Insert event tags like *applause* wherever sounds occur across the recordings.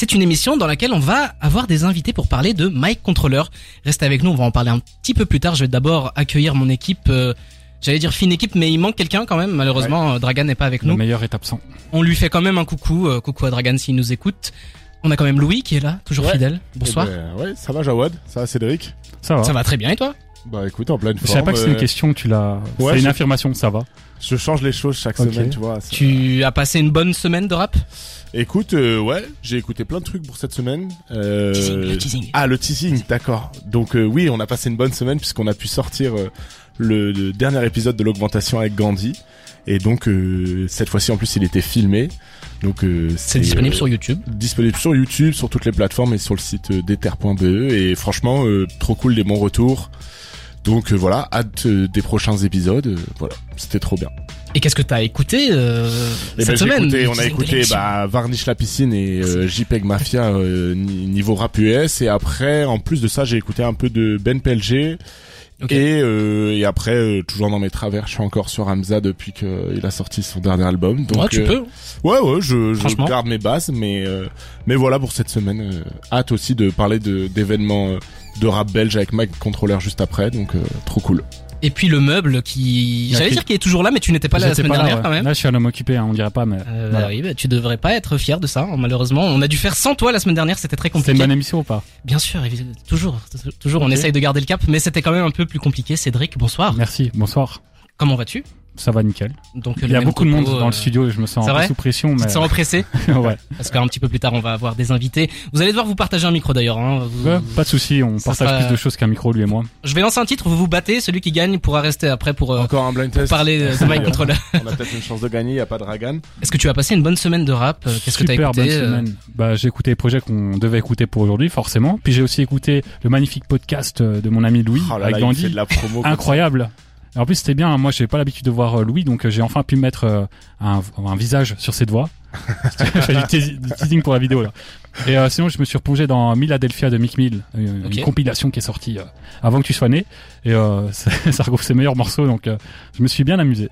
C'est une émission dans laquelle on va avoir des invités pour parler de Mike Controller. Restez avec nous, on va en parler un petit peu plus tard. Je vais d'abord accueillir mon équipe. euh, J'allais dire fine équipe, mais il manque quelqu'un quand même. Malheureusement, euh, Dragan n'est pas avec Le nous. meilleur est absent. On lui fait quand même un coucou. euh, coucou à Dragan s'il nous écoute. On a quand même Louis qui est là, toujours Ouais. fidèle. Bonsoir. Eh ben, ouais, ça va Jawad? Ça va Cédric? Ça va. Ça va très bien et toi? Bah écoute, en pleine Je forme. savais pas que c'était une euh, question, tu l'as. Ouais, c'est une je- affirmation, ça va. Je change les choses chaque semaine, tu vois. ça- Tu as passé une bonne semaine de rap? Écoute, euh, ouais, j'ai écouté plein de trucs pour cette semaine. Euh, Teasing, le teasing. Ah, le teasing, d'accord. Donc euh, oui, on a passé une bonne semaine puisqu'on a pu sortir euh, le, le dernier épisode de l'augmentation avec Gandhi. Et donc euh, cette fois-ci en plus il était filmé. Donc euh, C'est disponible sur YouTube. disponible sur YouTube, sur toutes les plateformes et sur le site d'ether.be et franchement euh, trop cool des bons retours. Donc euh, voilà, hâte des prochains épisodes. voilà, c'était trop bien. Et qu'est-ce que t'as écouté euh, Et cette ben, semaine écouté- on a écouté bah, Varnish la piscine et euh, JPEG Mafia euh, ni- niveau rap US et après en plus de ça j'ai écouté un peu de Ben PLG Ok. et, euh, et après euh, toujours dans mes travers je suis encore sur Hamza depuis qu'il a sorti son dernier album. Donc Ouais, tu euh, peux. ouais ouais je, je garde mes bases mais euh, mais voilà pour cette semaine. Hâte aussi de parler de d'événements de rap belge avec Mike Controller juste après. Donc euh, trop cool Et puis le meuble qui, j'allais dire qu'il est toujours là, mais tu n'étais pas là la semaine dernière quand même. Là, je suis un homme occupé, hein, on dirait pas, mais. Euh, voilà. oui, bah, tu devrais pas être fier de ça. hein, Malheureusement, on a dû faire sans toi la semaine dernière. C'était très C'était une compliqué. bonne émission ou pas? Bien sûr, toujours, toujours, on essaye de garder le cap, mais c'était quand même un peu plus compliqué. Cédric, bonsoir. Merci, bonsoir. Comment vas-tu? Ça va nickel. Donc Il y a beaucoup de monde dans le studio et je me sens un peu sous pression, Tu mais. te sens oppressé *laughs* ouais. Parce qu'un petit peu plus tard, on va avoir des invités. Vous allez devoir vous partager un micro d'ailleurs. Hein. Vous- Ouais, pas de souci, on Ça partage sera- plus de choses qu'un micro, lui et moi. Je vais lancer un titre. Vous vous battez. Celui qui gagne pourra rester après pour euh, encore un blind test parler de *laughs* Mike Controller. on a peut-être une chance de gagner y a pas de Dragan Est-ce que tu as passé une bonne semaine de rap Euh, Qu'est-ce que t'as Super écouté bonne euh, semaine. Bah, j'ai écouté les projets qu'on devait écouter pour aujourd'hui, forcément. Puis j'ai aussi écouté le magnifique podcast euh, de mon ami Louis oh là avec là, il de la promo incroyable. Et en plus, c'était bien. Moi, j'ai pas l'habitude de voir euh, Louis, donc euh, j'ai enfin pu mettre euh, un, un visage sur ses doigts. *laughs* je fais du, du teasing pour la vidéo là. Et euh, sinon, je me suis replongé dans Miladelphia de Mick Mill, une compilation qui est sortie euh, avant que tu sois né. Et euh, *laughs* ça ça regroupe ses meilleurs morceaux, donc euh, je me suis bien amusé.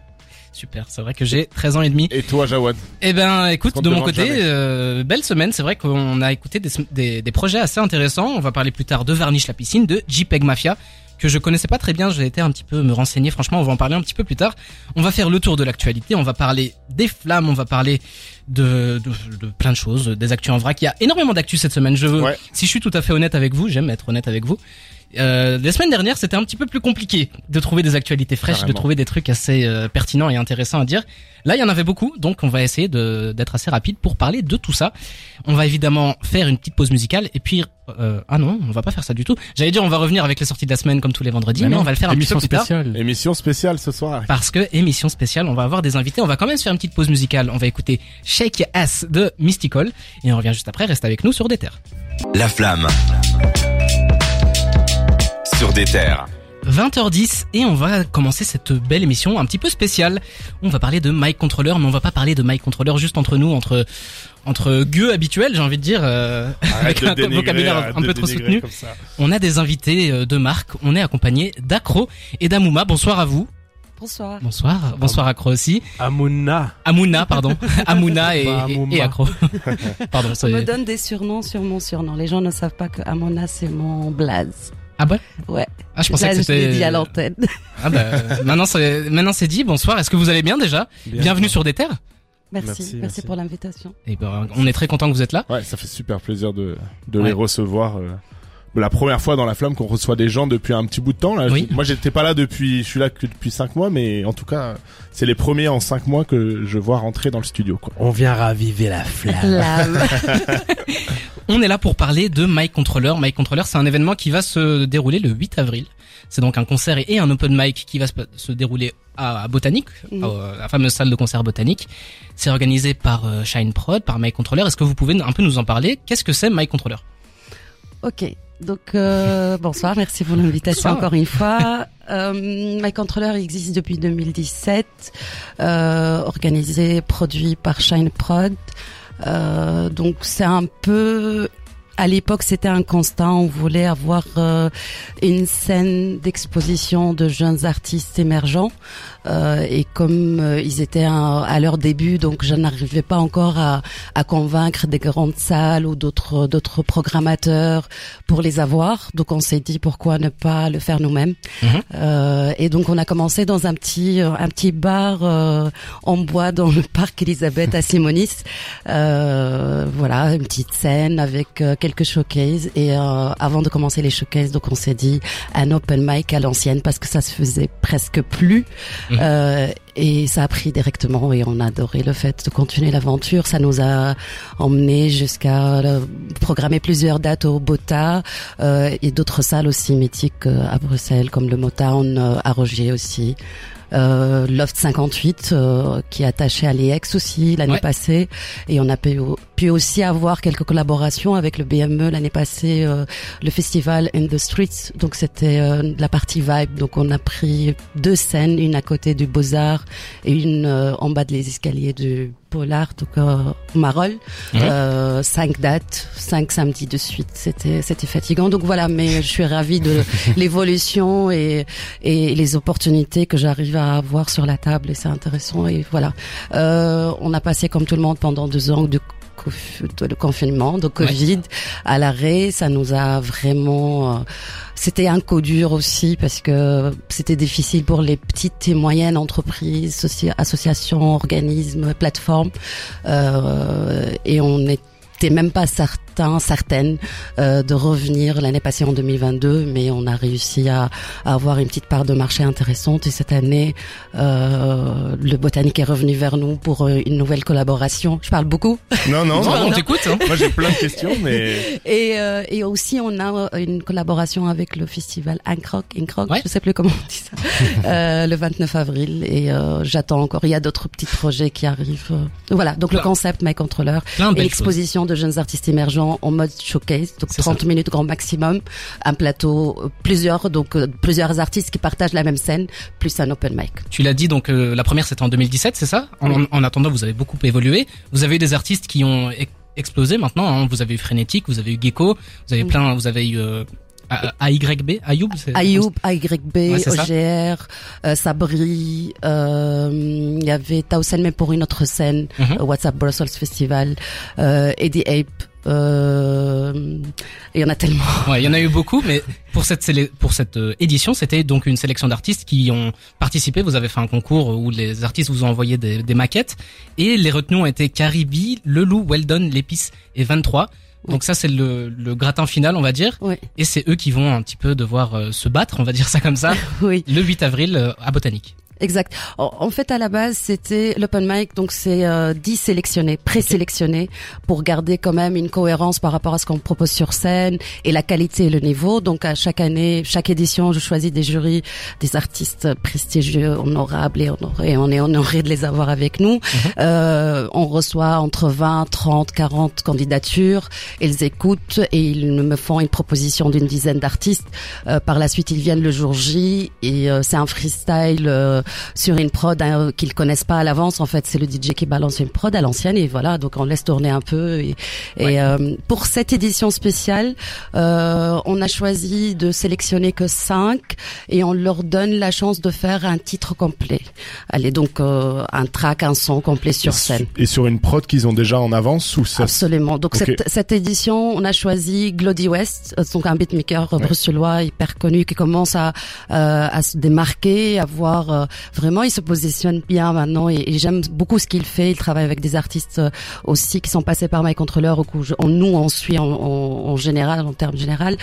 Super. C'est vrai que j'ai 13 ans et demi. et toi Jawad Eh ben, écoute, de mon côté, euh, belle semaine. C'est vrai qu'on a écouté des, des, des projets assez intéressants. On va parler plus tard de Varnish la piscine, de JPEG Mafia, que je connaissais pas très bien. J'ai été un petit peu me renseigner. Franchement, on va en parler un petit peu plus tard. On va faire le tour de l'actualité. On va parler des flammes. On va parler de, de, de plein de choses, des actus en vrac. Il y a énormément d'actus cette semaine. Je veux, Ouais. si je suis tout à fait honnête avec vous, j'aime être honnête avec vous. Euh, les semaines dernières, c'était un petit peu plus compliqué de trouver des actualités fraîches, de trouver des trucs assez euh, pertinents et intéressants à dire. Là, il y en avait beaucoup, donc on va essayer de d'être assez rapide pour parler de tout ça. On va évidemment faire une petite pause musicale et puis euh, ah non, on va pas faire ça du tout. J'allais dire on va revenir avec les sorties de la semaine comme tous les vendredis, mais, non, on va le faire un petit peu émission plus tard. spéciale. émission spéciale ce soir Parce que émission spéciale, on va avoir des invités. On va quand même se faire une petite pause musicale. On va écouter Shake Ass de Mystical et on revient juste après. Reste avec nous sur des terres. La flamme. Sur des terres. 20h10 et on va commencer cette belle émission un petit peu spéciale. On va parler de Mike Controller, mais on va pas parler de Mike Controller juste entre nous, entre entre gueux habituels, j'ai envie de dire, euh, avec un vocabulaire un peu trop soutenu. On a des invités euh, de marque. On est accompagné d'Acro et d'Amouma. Bonsoir à vous. Bonsoir. Bonsoir. Bonsoir Acro aussi. Amouna. Amouna, pardon. *laughs* Amouna et, Bah, et, Acro. *laughs* pardon. On me donne des surnoms sur mon surnom. Les gens ne savent pas que Amona c'est mon blaze. Ah ouais. Ouais. Ah je pensais Là, que je l'ai c'était. dit à l'antenne. Ah bah *laughs* maintenant c'est maintenant c'est dit. Bonsoir. Est-ce que vous allez bien déjà? Bien. Bienvenue sur des terres. Merci. Merci, Merci, merci. pour l'invitation. Et ben on est très content que vous êtes là. Ouais, ça fait super plaisir de, de Ouais. les recevoir. euh, la première fois dans la flamme qu'on reçoit des gens depuis un petit bout de temps. Là, Oui. Je- moi, j'étais pas là depuis, je suis là que depuis cinq mois, mais en tout cas, c'est les premiers en cinq mois que je vois rentrer dans le studio. Quoi. On vient raviver la flamme. *laughs* On est là pour parler de Mike Controller. Mike Controller, c'est un événement qui va se dérouler le 8 avril. C'est donc un concert et un open mic qui va se, dérouler à, Botanique, à la fameuse salle de concert Botanique. C'est organisé par euh, Shine Prod, par Mike Controller. Est-ce que vous pouvez un peu nous en parler? Qu'est-ce que c'est Mike Controller? Ok. Donc euh, bonsoir. Merci pour l'invitation encore une fois. Euh, My Controller existe depuis 2017. Euh, organisé, produit par Shine Prod. Euh, donc c'est un peu à l'époque, c'était un constat. On voulait avoir euh, une scène d'exposition de jeunes artistes émergents. Euh, et comme euh, ils étaient à, à leur début, donc je n'arrivais pas encore à, à convaincre des grandes salles ou d'autres d'autres programmateurs pour les avoir. Donc on s'est dit pourquoi ne pas le faire nous-mêmes? Mhm. Euh, et donc on a commencé dans un petit euh, un petit bar euh, en bois dans le parc Elisabeth à Simonis. Euh, voilà, une petite scène avec quelques showcases. Et euh, avant de commencer les showcases, donc on s'est dit un open mic à l'ancienne parce que ça se faisait presque plus. Mhm. Euh, et ça a pris directement et on a adoré le fait de continuer l'aventure. Ça nous a emmené jusqu'à euh, programmer plusieurs dates au Bota euh, et d'autres salles aussi mythiques à Bruxelles comme le Motown à Rogier aussi. Euh, Loft 58 euh, qui est attaché à l'EX aussi l'année Ouais. passée. Et on a pu, pu aussi avoir quelques collaborations avec le BME l'année passée euh, le festival In the Streets. Donc c'était euh, la partie vibe. Donc on a pris deux scènes une à côté du Beaux-Arts et une euh, en bas de les escaliers du Polar donc euh, Mhm. euh, cinq dates cinq samedis de suite. C'était c'était fatigant. Donc voilà. Mais je suis ravie de *laughs* l'évolution et et les opportunités que j'arrive à avoir sur la table. Et c'est intéressant. Et voilà. Euh, on a passé comme tout le monde pendant deux ans de de confinement, de Covid, à l'arrêt, ça nous a vraiment, euh, c'était un coup dur aussi parce que c'était difficile pour les petites et moyennes entreprises, soci- associations, organismes, plateformes, euh, et on n'était même pas certain, certaine euh, de revenir l'année passée en 2022, mais on a réussi à, à avoir une petite part de marché intéressante et cette année, euh, le botanique est revenu vers nous pour euh, une nouvelle collaboration. Je parle beaucoup. Non, non, Non, non. on t'écoute. Hein. Moi, j'ai plein de questions, mais Et, euh, et aussi, on a une collaboration avec le festival Incroc, Incroc, Ouais. je sais plus comment on dit ça, *laughs* euh, le 29 avril. Et euh, j'attends encore. Il y a d'autres petits projets qui arrivent. Voilà. Donc le concept My Controller et l'exposition de jeunes artistes émergents en mode showcase, donc C'est 30 minutes grand maximum, un plateau, euh, plusieurs donc euh, plusieurs artistes qui partagent la même scène, plus un open mic. Tu l'as dit, donc euh, la première c'était en 2017, c'est ça? En, Oui. en attendant, vous avez beaucoup évolué. Vous avez eu des artistes qui ont e- explosé maintenant. hein. Vous avez eu Frénétique, vous avez eu Gecko, vous avez Mm. plein, vous avez eu euh, AYB, Ayoub. Ayoub, AYB, Ouais. OGR, euh, Sabri, euh, il y avait Taosen mais pour une autre scène, Mhm. euh, WhatsApp Brussels Festival, euh, Eddie Ape, euh, il y en a tellement. *laughs* Ouais, il y en a eu beaucoup, mais pour cette sélé- pour cette euh, édition, c'était donc une sélection d'artistes qui ont participé. Vous avez fait un concours où les artistes vous ont envoyé des, des maquettes et les retenus ont été Caribi, Lelou, Weldon, L'épice et 23. Donc ça c'est le, le gratin final on va dire Oui, et c'est eux qui vont un petit peu devoir euh, se battre on va dire ça comme ça *laughs* oui. le 8 avril euh, à Botanique. Exact. En fait, à la base, c'était l'open mic, donc c'est euh, 10 sélectionnés, présélectionnés, pour garder quand même une cohérence par rapport à ce qu'on propose sur scène et la qualité et le niveau. Donc, à chaque année, chaque édition, je choisis des jurys, des artistes prestigieux, honorables et honorés. On est honoré de les avoir avec nous. *laughs* Euh, on reçoit entre 20, 30, 40 candidatures. Ils écoutent et ils me font une proposition d'une dizaine d'artistes. Euh, par la suite, ils viennent le jour J et euh, c'est un freestyle euh, sur une prod hein, qu'ils connaissent pas à l'avance. En fait, c'est le DJ qui balance une prod à l'ancienne et voilà. Donc on laisse tourner un peu. Et, et, euh, pour cette édition spéciale, euh, on a choisi de sélectionner que cinq et on leur donne la chance de faire un titre complet. Allez, donc euh, un track, un son complet sur scène. Et sur une prod qu'ils ont déjà en avance ou ça Absolument. Donc cette, cette édition, on a choisi Glody West, euh, donc un beatmaker Ouais. bruxellois hyper connu qui commence à euh, à se démarquer, à voir euh, vraiment, il se positionne bien maintenant et, et j'aime beaucoup ce qu'il fait. Il travaille avec des artistes euh, aussi qui sont passés par My Controller ou que je- on, nous on suit en, en, en général, en termes général.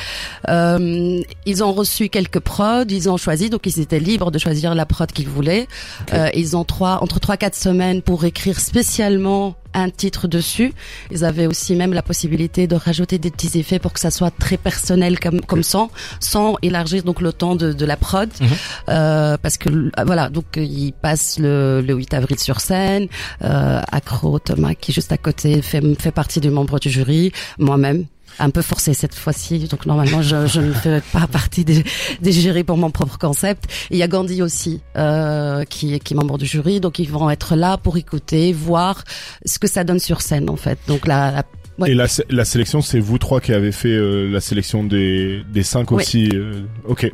Euh, ils ont reçu quelques prods, ils ont choisi, donc ils étaient libres de choisir la prod qu'ils voulaient. Euh, ils ont trois entre trois quatre semaines pour écrire spécialement un titre dessus. Ils avaient aussi même la possibilité de rajouter des petits effets pour que ça soit très personnel comme comme ça, sans élargir donc le temps de, de la prod, Mhm. Euh, parce que euh, voilà donc euh, ils passent le, le 8 avril sur scène. Euh, Accro Thomas qui est juste à côté fait fait partie du membre du jury, moi-même un peu forcé cette fois-ci. Donc normalement, je, je ne fais pas partie des, des jurys pour mon propre concept. Et il y a Gandhi aussi, euh, qui, est- qui est membre du jury. Donc ils vont être là pour écouter, voir ce que ça donne sur scène en fait. Donc la, la Ouais. Et la, sé- la sélection, c'est vous trois qui avez fait euh, la sélection des, des cinq Ouais. aussi. euh, ok.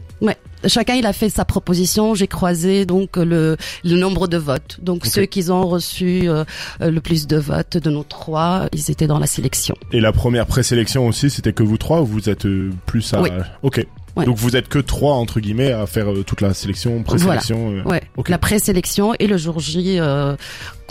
Chacun il a fait sa proposition. J'ai croisé donc le, le nombre de votes. Donc ceux qui ont reçu euh, le plus de votes de nos trois, ils étaient dans la sélection. Et la première présélection aussi, c'était que vous trois ou vous êtes euh, plus à... Oui. Ok. Ouais. Donc vous êtes que trois, entre guillemets, à faire euh, toute la sélection, présélection. euh, Ouais. La présélection et le jour J, euh,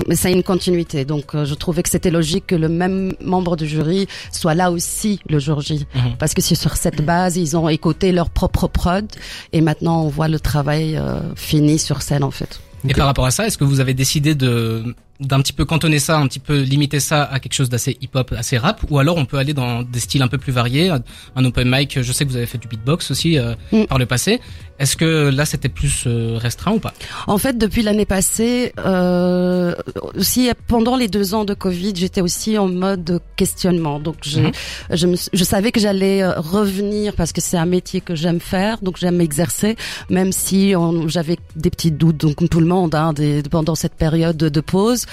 mais ça a une continuité. Donc euh, je trouvais que c'était logique que le même membre du jury soit là aussi le jour J. Mhm. Parce que c'est sur cette base, ils ont écouté leur propre prod et maintenant on voit le travail euh, fini sur scène en fait. Et par rapport à ça, est-ce que vous avez décidé de d'un petit peu cantonner ça, un petit peu limiter ça à quelque chose d'assez hip-hop, assez rap, ou alors on peut aller dans des styles un peu plus variés, un open mic. Je sais que vous avez fait du beatbox aussi euh, Mm. par le passé. Est-ce que là c'était plus euh, restreint ou pas? En fait, depuis l'année passée, euh, aussi pendant les deux ans de Covid, j'étais aussi en mode questionnement. Donc, je, Mhm. je, me- je savais que j'allais euh, revenir parce que c'est un métier que j'aime faire, donc j'aime exercer, même si j'avais des petits doutes, donc comme tout le monde, hein, des, pendant cette période de, pause.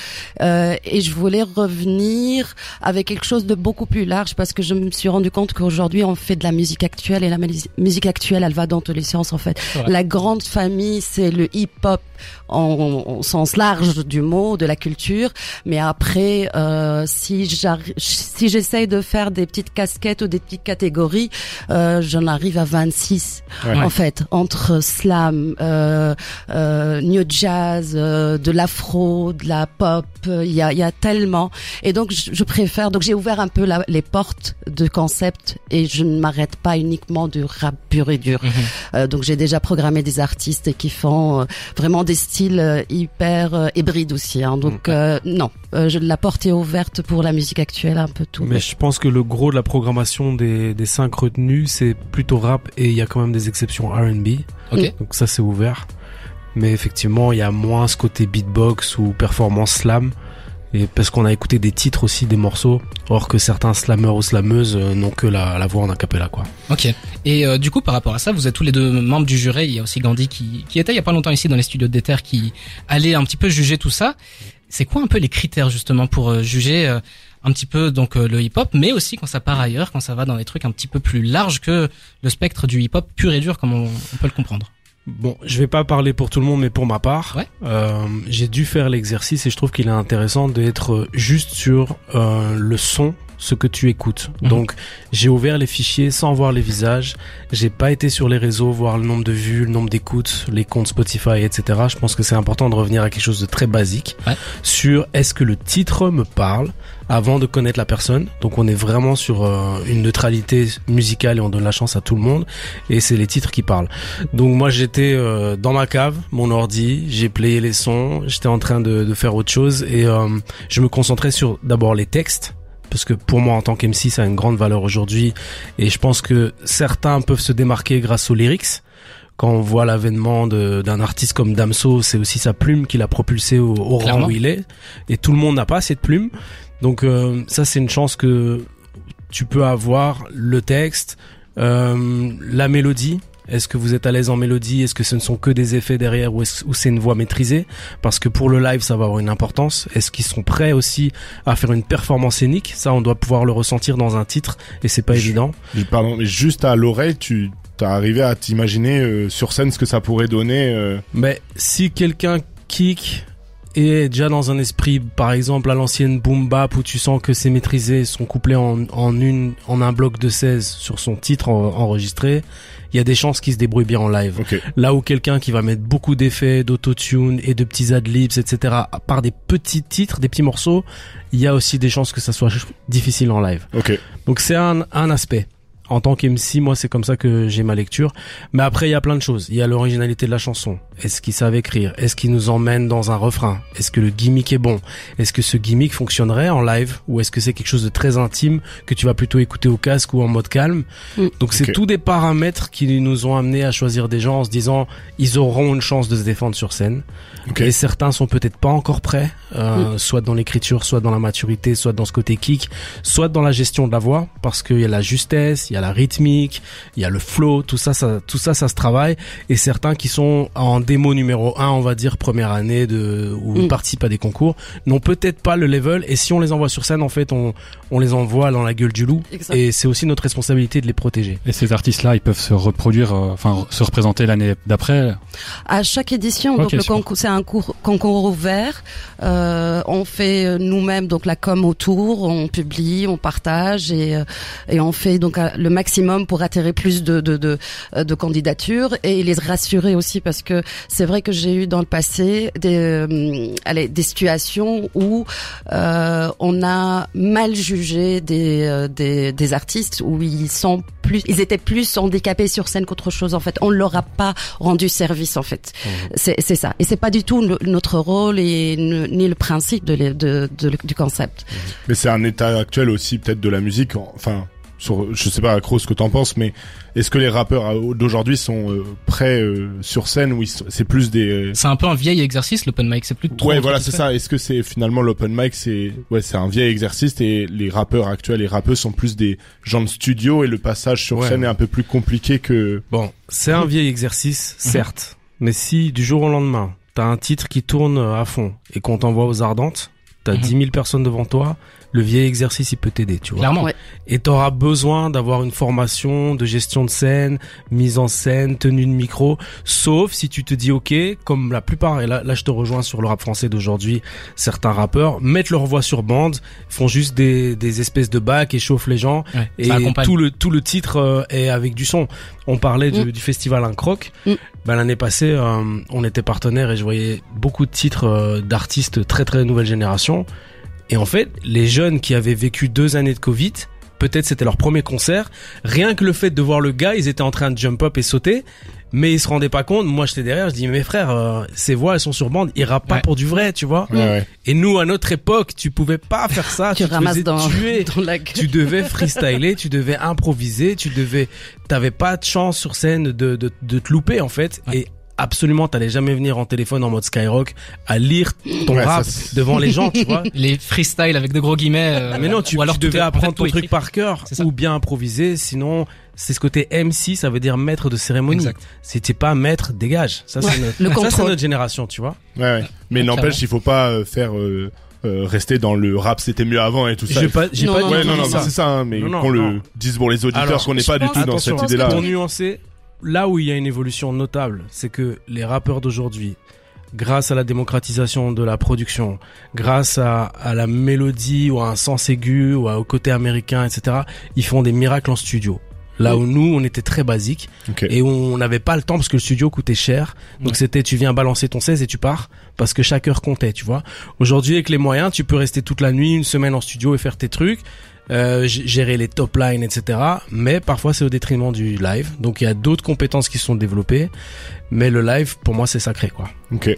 Euh, et je voulais revenir avec quelque chose de beaucoup plus large parce que je me suis rendu compte qu'aujourd'hui on fait de la musique actuelle et la musi- musique actuelle, elle va dans tous les sens en fait. La grande famille, c'est le hip-hop en, en sens large du mot, de la culture. Mais après, euh, si si j'essaye de faire des petites casquettes ou des petites catégories, euh, j'en arrive à 26 Ouais. en fait entre slam, euh, euh, new jazz, euh, de l'afro, de la pop. Il y a, y a tellement. Et donc je, je préfère. Donc j'ai ouvert un peu la- les portes de concept et je ne m'arrête pas uniquement du rap pur et dur. Mhm. Euh, donc j'ai déjà programmé des artistes qui font euh, vraiment des styles euh, hyper euh, hybrides aussi. Hein. Donc non, je, la porte est ouverte pour la musique actuelle, un peu tout. Mais je pense que le gros de la programmation des, des cinq retenus, c'est plutôt rap et il y a quand même des exceptions R&B. Ok. Donc ça, c'est ouvert. Mais effectivement, il y a moins ce côté beatbox ou performance slam. Et parce qu'on a écouté des titres aussi, des morceaux. Or que certains slammeurs ou slameuses euh, n'ont que la, voix en acapella, quoi. Ok. Et euh, du coup, par rapport à ça, vous êtes tous les deux membres du jury. Il y a aussi Gandhi qui, était il y a pas longtemps ici dans les studios de Déter, qui allait un petit peu juger tout ça. C'est quoi un peu les critères justement pour euh, juger un petit peu donc le hip-hop, mais aussi quand ça part ailleurs, quand ça va dans des trucs un petit peu plus larges que le spectre du hip-hop pur et dur, comme on peut le comprendre? Bon, je vais pas parler pour tout le monde, mais pour ma part, Ouais. euh, j'ai dû faire l'exercice et je trouve qu'il est intéressant d'être juste sur euh, le son, ce que tu écoutes. Mhm. Donc, j'ai ouvert les fichiers sans voir les visages. J'ai pas été sur les réseaux voir le nombre de vues, le nombre d'écoutes, les comptes Spotify, etc. Je pense que c'est important de revenir à quelque chose de très basique Ouais. sur est-ce que le titre me parle avant de connaître la personne. Donc, on est vraiment sur euh, une neutralité musicale et on donne la chance à tout le monde. Et c'est les titres qui parlent. Donc moi j'étais euh, dans ma cave, mon ordi, j'ai playé les sons, j'étais en train de, de faire autre chose et euh, je me concentrais sur d'abord les textes parce que pour moi en tant qu'MC ça a une grande valeur aujourd'hui et je pense que certains peuvent se démarquer grâce aux lyrics. Quand on voit l'avènement d'un artiste comme Damso, c'est aussi sa plume qui l'a propulsé au, au rang où il est. Et tout le monde n'a pas cette plume. Donc euh, ça c'est une chance que tu peux avoir le texte, euh, la mélodie. Est-ce que vous êtes à l'aise en mélodie? Est-ce que ce ne sont que des effets derrière ou, est-ce- ou c'est une voix maîtrisée? Parce que pour le live, ça va avoir une importance. Est-ce qu'ils sont prêts aussi à faire une performance scénique? Ça, on doit pouvoir le ressentir dans un titre et c'est pas Je- évident. Pardon, mais juste à l'oreille, tu t'as arrivé à t'imaginer euh, sur scène ce que ça pourrait donner. euh, Mais si quelqu'un kick et déjà dans un esprit, par exemple, à l'ancienne boom bap où tu sens que c'est maîtrisé, son couplet en, en une, en un bloc de 16 sur son titre en- enregistré, il y a des chances qu'il se débrouille bien en live. Ok. Là où quelqu'un qui va mettre beaucoup d'effets, d'autotune et de petits adlibs, etc., par des petits titres, des petits morceaux, il y a aussi des chances que ça soit difficile en live. Ok. Donc c'est un, un aspect. En tant qu'MC, moi c'est comme ça que j'ai ma lecture. Mais après il y a plein de choses. Il y a l'originalité de la chanson. Est-ce qu'ils savent écrire? Est-ce qu'ils nous emmènent dans un refrain? Est-ce que le gimmick est bon? Est-ce que ce gimmick fonctionnerait en live? Ou est-ce que c'est quelque chose de très intime que tu vas plutôt écouter au casque ou en mode calme? Mm. Donc c'est tous des paramètres qui nous ont amenés à choisir des gens en se disant ils auront une chance de se défendre sur scène. Et certains sont peut-être pas encore prêts euh, soit dans l'écriture, soit dans la maturité, soit dans ce côté kick, soit dans la gestion de la voix, parce qu'il y a la justesse, il y a la rythmique, il y a le flow, tout ça, ça, tout ça, ça se travaille. Et certains qui sont en démo numéro 1, on va dire première année de ou Mm. participent à des concours, n'ont peut-être pas le level. Et si on les envoie sur scène, en fait, on, on les envoie dans la gueule du loup. Et c'est aussi notre responsabilité de les protéger. Et ces artistes-là, ils peuvent se reproduire, euh, enfin se représenter l'année d'après? À chaque édition, donc le concours, c'est un cours, concours ouvert. Euh, on fait euh, nous-mêmes donc la com autour, on publie, on partage et et on fait donc euh, le maximum pour attirer plus de de de, euh, de candidatures et les rassurer aussi parce que c'est vrai que j'ai eu dans le passé des euh, allez des situations où euh, on a mal jugé des, euh, des des artistes où ils sont plus ils étaient plus handicapés sur scène qu'autre chose en fait. On leur a pas rendu service en fait. C'est c'est ça. Et c'est pas du tout le- notre rôle et ne- ni le principe de, les- de, de- du concept. Mais c'est un état actuel aussi peut-être de la musique. Enfin, sur, je sais pas accro ce que t'en penses, mais est-ce que les rappeurs euh, d'aujourd'hui sont euh, prêts euh, sur scène ou ils sont- c'est plus des euh, C'est un peu un vieil exercice, l'open mic, c'est plus trop. Ouais, voilà, c'est ça. Est-ce que c'est finalement l'open mic, c'est ouais, c'est un vieil exercice et les rappeurs actuels, les rappeurs sont plus des gens de studio et le passage sur Ouais. scène est un peu plus compliqué que. Bon, c'est un vieil exercice, certes. Mais si du jour au lendemain, t'as un titre qui tourne à fond et qu'on t'envoie aux ardentes, t'as Mhm. 10 000 personnes devant toi, le vieil exercice, il peut t'aider, tu vois. Clairement. Ouais. Et t'auras besoin d'avoir une formation de gestion de scène, mise en scène, tenue de micro, sauf si tu te dis ok, comme la plupart, et là, là je te rejoins sur le rap français d'aujourd'hui, certains rappeurs mettent leur voix sur bande, font juste des, des espèces de bacs et chauffent les gens, Ouais, et tout le tout le titre euh, est avec du son. On parlait du, Mm. du festival Incroc. Mm. Ben, l'année passée, euh, on était partenaire et je voyais beaucoup de titres euh, d'artistes très très nouvelle génération. Et en fait, les jeunes qui avaient vécu deux années de Covid, peut-être c'était leur premier concert. Rien que le fait de voir le gars, ils étaient en train de jump up et sauter, mais ils se rendaient pas compte. Moi, j'étais derrière, je dis mes frères, euh, ces voix elles sont sur bande, ils rappent pas Ouais. pour du vrai, tu vois. Ouais, ouais. Et nous, à notre époque, tu pouvais pas faire ça. *laughs* tu te ramasses faisais dans, tuer *laughs* dans la gueule. tu devais freestyler, tu devais improviser, tu devais, t'avais pas de chance sur scène de, de, de te louper en fait. Ouais. Et absolument, t'allais jamais venir en téléphone en mode Skyrock à lire ton Ouais, rap ça, devant les gens, tu vois. *laughs* Les freestyles avec de gros guillemets. euh, Mais non, tu, ou alors tu devais en apprendre fait, ton truc par cœur ou bien improviser. Sinon, c'est ce côté MC, ça veut dire maître de cérémonie. T'es pas maître, dégage. Ça, c'est notre, ça, c'est contrôle. notre génération, tu vois. Ouais, ouais. Mais Ouais, n'empêche, il faut pas euh, faire euh, euh, rester dans le rap, c'était mieux avant et tout ça. J'ai pas, j'ai pas non, dit Ouais, non, non, c'est ça, hein, mais qu'on le dise pour les auditeurs, qu'on n'est pas du tout dans cette idée-là. Pour nuancer, là où il y a une évolution notable, c'est que les rappeurs d'aujourd'hui, grâce à la démocratisation de la production, grâce à, à la mélodie ou à un sens aigu ou à- au côté américain, etc., ils font des miracles en studio. Là où nous, on était très basique et on n'avait pas le temps parce que le studio coûtait cher. Donc Ouais. c'était, tu viens balancer ton 16 et tu pars parce que chaque heure comptait, tu vois. Aujourd'hui, avec les moyens, tu peux rester toute la nuit, une semaine en studio et faire tes trucs, euh, gérer les top lines, etc. Mais parfois, c'est au détriment du live. Donc il y a d'autres compétences qui sont développées. Mais le live, pour moi, c'est sacré, quoi. Ok.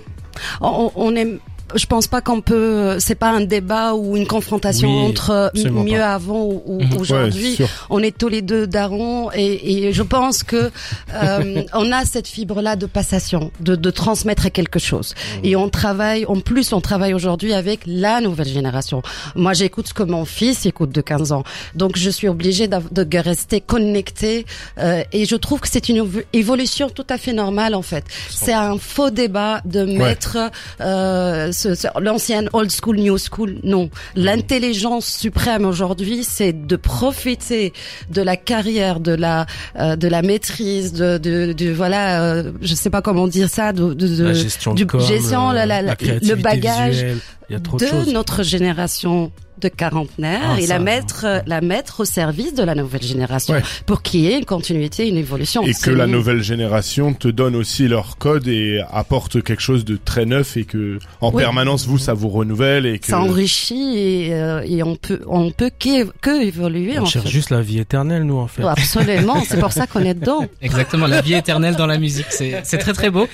on, on est je pense pas qu'on peut c'est pas un débat ou une confrontation Oui, entre euh, mieux pas. avant ou, ou Mhm. Ouais, aujourd'hui. on est tous les deux darons et, et je pense que euh, on a cette fibre là de passation de, de transmettre quelque chose. Et on travaille en plus on travaille aujourd'hui avec la nouvelle génération. Moi j'écoute ce que mon fils écoute de 15 ans. Donc je suis obligée de rester connectée euh, et je trouve que c'est une évo- évolution tout à fait normale en fait. C'est un faux débat de mettre euh, ce- ce- l'ancienne old school new school non. L'intelligence suprême aujourd'hui c'est de profiter de la carrière de la euh, de la maîtrise de de, de voilà euh, je sais pas comment dire ça de, de, de- la gestion du de com, gestion, euh, la- la- la- créativité le bagage. visuelle, y a trop de, notre génération de quarantenaires Ah, et ça, la mettre la mettre au service de la nouvelle génération Ouais. pour qu'il y ait une continuité une évolution Et que la nouvelle génération te donne aussi leur code et apporte quelque chose de très neuf et que en Oui. permanence vous ça vous renouvelle et que ça enrichit et, euh, et on peut on peut que, que évoluer On en cherche fait. juste la vie éternelle, nous, en fait. Absolument, c'est pour ça qu'on est dedans. *laughs* Exactement, la vie éternelle dans la musique, c'est c'est très très beau.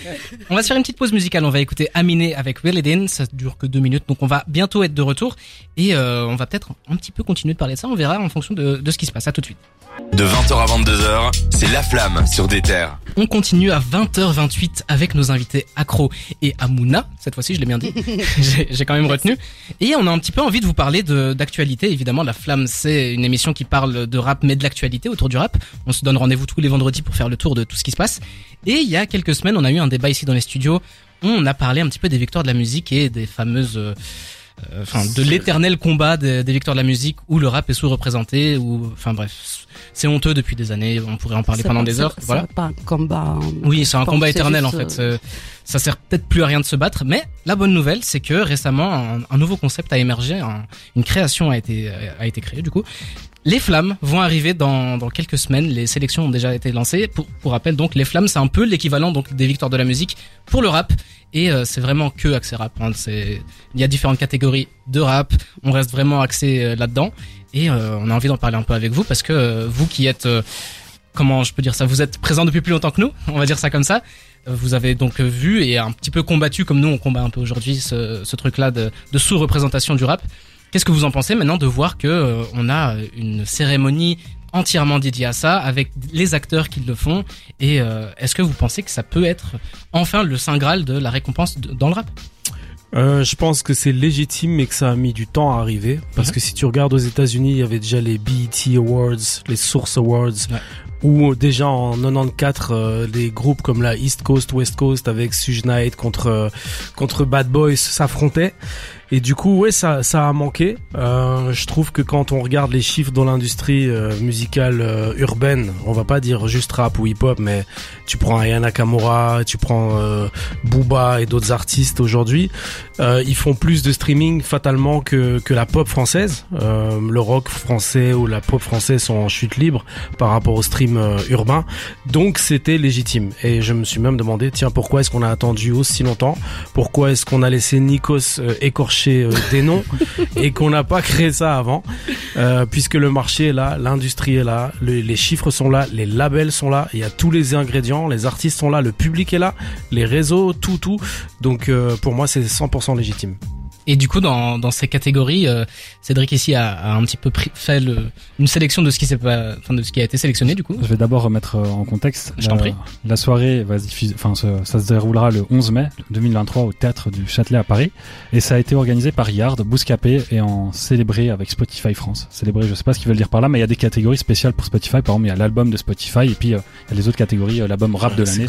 On va se faire une petite pause musicale, on va écouer Aminé avec Will It In, ça dure que deux minutes, Donc on va bientôt être de retour et euh, on va peut-être un petit peu continuer de parler de ça. On verra en fonction de, de ce qui se passe. À tout de suite. De 20h à 22h, c'est La Flamme sur des terres. On continue à 20h28 avec nos invités Accro et Amouna. Cette fois-ci, je l'ai bien dit. *laughs* J'ai j'ai quand même retenu. Et on a un petit peu envie de vous parler de- d'actualité. Évidemment, La Flamme, c'est une émission qui parle de rap, mais de l'actualité autour du rap. On se donne rendez-vous tous les vendredis pour faire le tour de tout ce qui se passe. Et il y a quelques semaines, on a eu un débat ici dans les studios. On a parlé un petit peu des victoires de la musique et des fameuses... euh, euh, Enfin, de l'éternel combat des, des victoires de la musique où le rap est sous-représenté, ou, enfin bref, c'est honteux depuis des années. On pourrait en parler pendant pas- des heures. c'est Voilà. pas un combat. Oui, c'est un combat éternel en fait. euh, Euh, Ça sert peut-être plus à rien de se battre, mais la bonne nouvelle, c'est que récemment, un, un nouveau concept a émergé, un- une création a été a été créée du coup. Les flammes vont arriver dans, dans quelques semaines. Les sélections ont déjà été lancées. Pour, pour rappel, donc les flammes, c'est un peu l'équivalent donc des victoires de la musique pour le rap. Et euh, c'est vraiment que axé rap. hein. Il y a différentes catégories de rap. On reste vraiment axé euh, là-dedans. Et euh, on a envie d'en parler un peu avec vous parce que euh, vous qui êtes euh, comment je peux dire ça Vous êtes présent depuis plus longtemps que nous, *laughs* on va dire ça comme ça. Vous avez donc vu et un petit peu combattu comme nous on combat un peu aujourd'hui ce, ce truc-là de, de sous-représentation du rap. Qu'est-ce que vous en pensez maintenant de voir que euh, on a une cérémonie entièrement dédiée à ça avec les acteurs qui le font et euh, est-ce que vous pensez que ça peut être enfin le saint graal de la récompense de- dans le rap? Euh, je pense que c'est légitime, mais que ça a mis du temps à arriver. Parce que si tu regardes aux États-Unis, il y avait déjà les BET Awards, les Source Awards, Ouais. où déjà en 94, euh, les groupes comme la East Coast, West Coast, avec Suge Knight contre euh, contre Bad Boys s'affrontaient. Et du coup, ouais, ça, ça a manqué. Euh, je trouve que quand on regarde les chiffres dans l'industrie euh, musicale euh, urbaine, on va pas dire juste rap ou hip-hop, mais tu prends Aya Nakamura, tu prends euh, Booba et d'autres artistes aujourd'hui, euh, ils font plus de streaming fatalement que, que la pop française. Euh, le rock français ou la pop française sont en chute libre par rapport au stream urbain. Donc c'était légitime. Et je me suis même demandé, tiens, pourquoi est-ce qu'on a attendu aussi longtemps? Pourquoi est-ce qu'on a laissé Nikos euh, euh, des noms *laughs* et qu'on n'a pas créé ça avant Euh, Puisque le marché est là, l'industrie est là, le- les chiffres sont là, les labels sont là, il y a tous les ingrédients, les artistes sont là, le public est là, les réseaux, tout, tout. Donc euh, pour moi, c'est 100% légitime. Et du coup, dans, dans ces catégories, euh, Cédric ici a, a un petit peu pris- fait le, une sélection de ce qui s'est pas, enfin de ce qui a été sélectionné du coup. Je vais d'abord remettre euh, en contexte. Je t'en La- prie. La soirée va se diffuser, enfin, ça se déroulera le 11 mai 2023 au théâtre du Châtelet à Paris. Et ça a été organisé par Yard, Bouscapé et en célébré avec Spotify France. Célébré, je sais pas ce qu'ils veulent dire par là, mais il y a des catégories spéciales pour Spotify. Par exemple, il y a l'album de Spotify et puis euh, il y a les autres catégories, euh, l'album rap de l'année.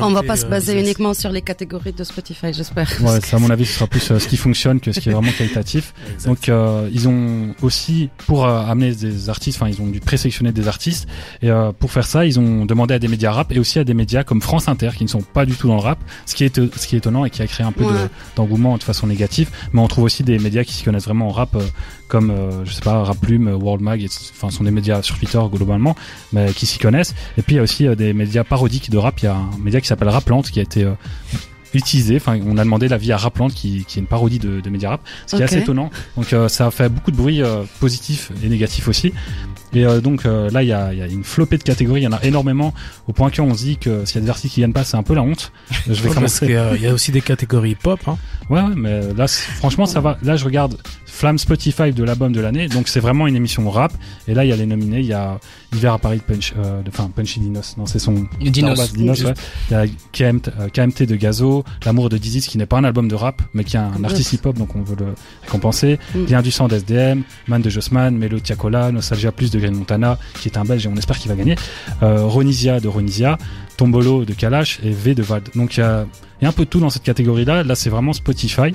On va pas se baser uniquement sur les catégories de Spotify, j'espère. Ouais, ça, à mon avis, ce sera plus euh, ce qui fonctionne que ce qui est vraiment qualitatif. *laughs* Donc euh, ils ont aussi pour euh, amener des artistes, enfin ils ont dû présélectionner des artistes et euh, pour faire ça ils ont demandé à des médias rap et aussi à des médias comme France Inter qui ne sont pas du tout dans le rap, ce qui est ce qui est étonnant et qui a créé un peu Ouais. d'engouement de façon négative. Mais on trouve aussi des médias qui s'y connaissent vraiment en rap euh, comme euh, je sais pas Rap Plume, euh, World Mag, enfin ce sont des médias sur Twitter globalement mais qui s'y connaissent. Et puis il y a aussi euh, des médias parodiques de rap. Il y a un média qui s'appelle Raplante qui a été euh, utilisé. Enfin, on a demandé l'avis à Raplante, qui, qui est une parodie de, de Média Rap, ce qui est assez étonnant. Donc, euh, ça a fait beaucoup de bruit euh, positif et négatif aussi. Et euh, donc euh, là, il y a, il y a une flopée de catégories. Il y en a énormément au point qu'on se dit que s'il y a des artistes qui gagnent pas, c'est un peu la honte. Je vais parce commencer. qu'il y a- il y a aussi des catégories pop. Hein. Ouais, ouais, mais là, franchement, ça va. Là, je regarde Flamme Spotify de l'album de l'année, donc c'est vraiment une émission rap. Et là, il y a les nominés. Il y a Hiver à Paris de Punch, euh, de- enfin Punchy Dinos. Non, c'est son. Dinos. Dinos, ouais. Il y a KMT, euh, KMT de Gazo, L'amour de Dizzy, qui n'est pas un album de rap, mais qui est un artiste hip-hop, donc on veut le récompenser. Mm. Bien du sang d'SDM, Man de Jossman, Melo Tiakola, Nostalgia Plus de Green Montana, qui est un belge et on espère qu'il va gagner. Euh, Ronisia de Ronisia, Tombolo de Kalash et V de Vald. Donc il y a, il y a un peu de tout dans cette catégorie-là. Là, c'est vraiment Spotify.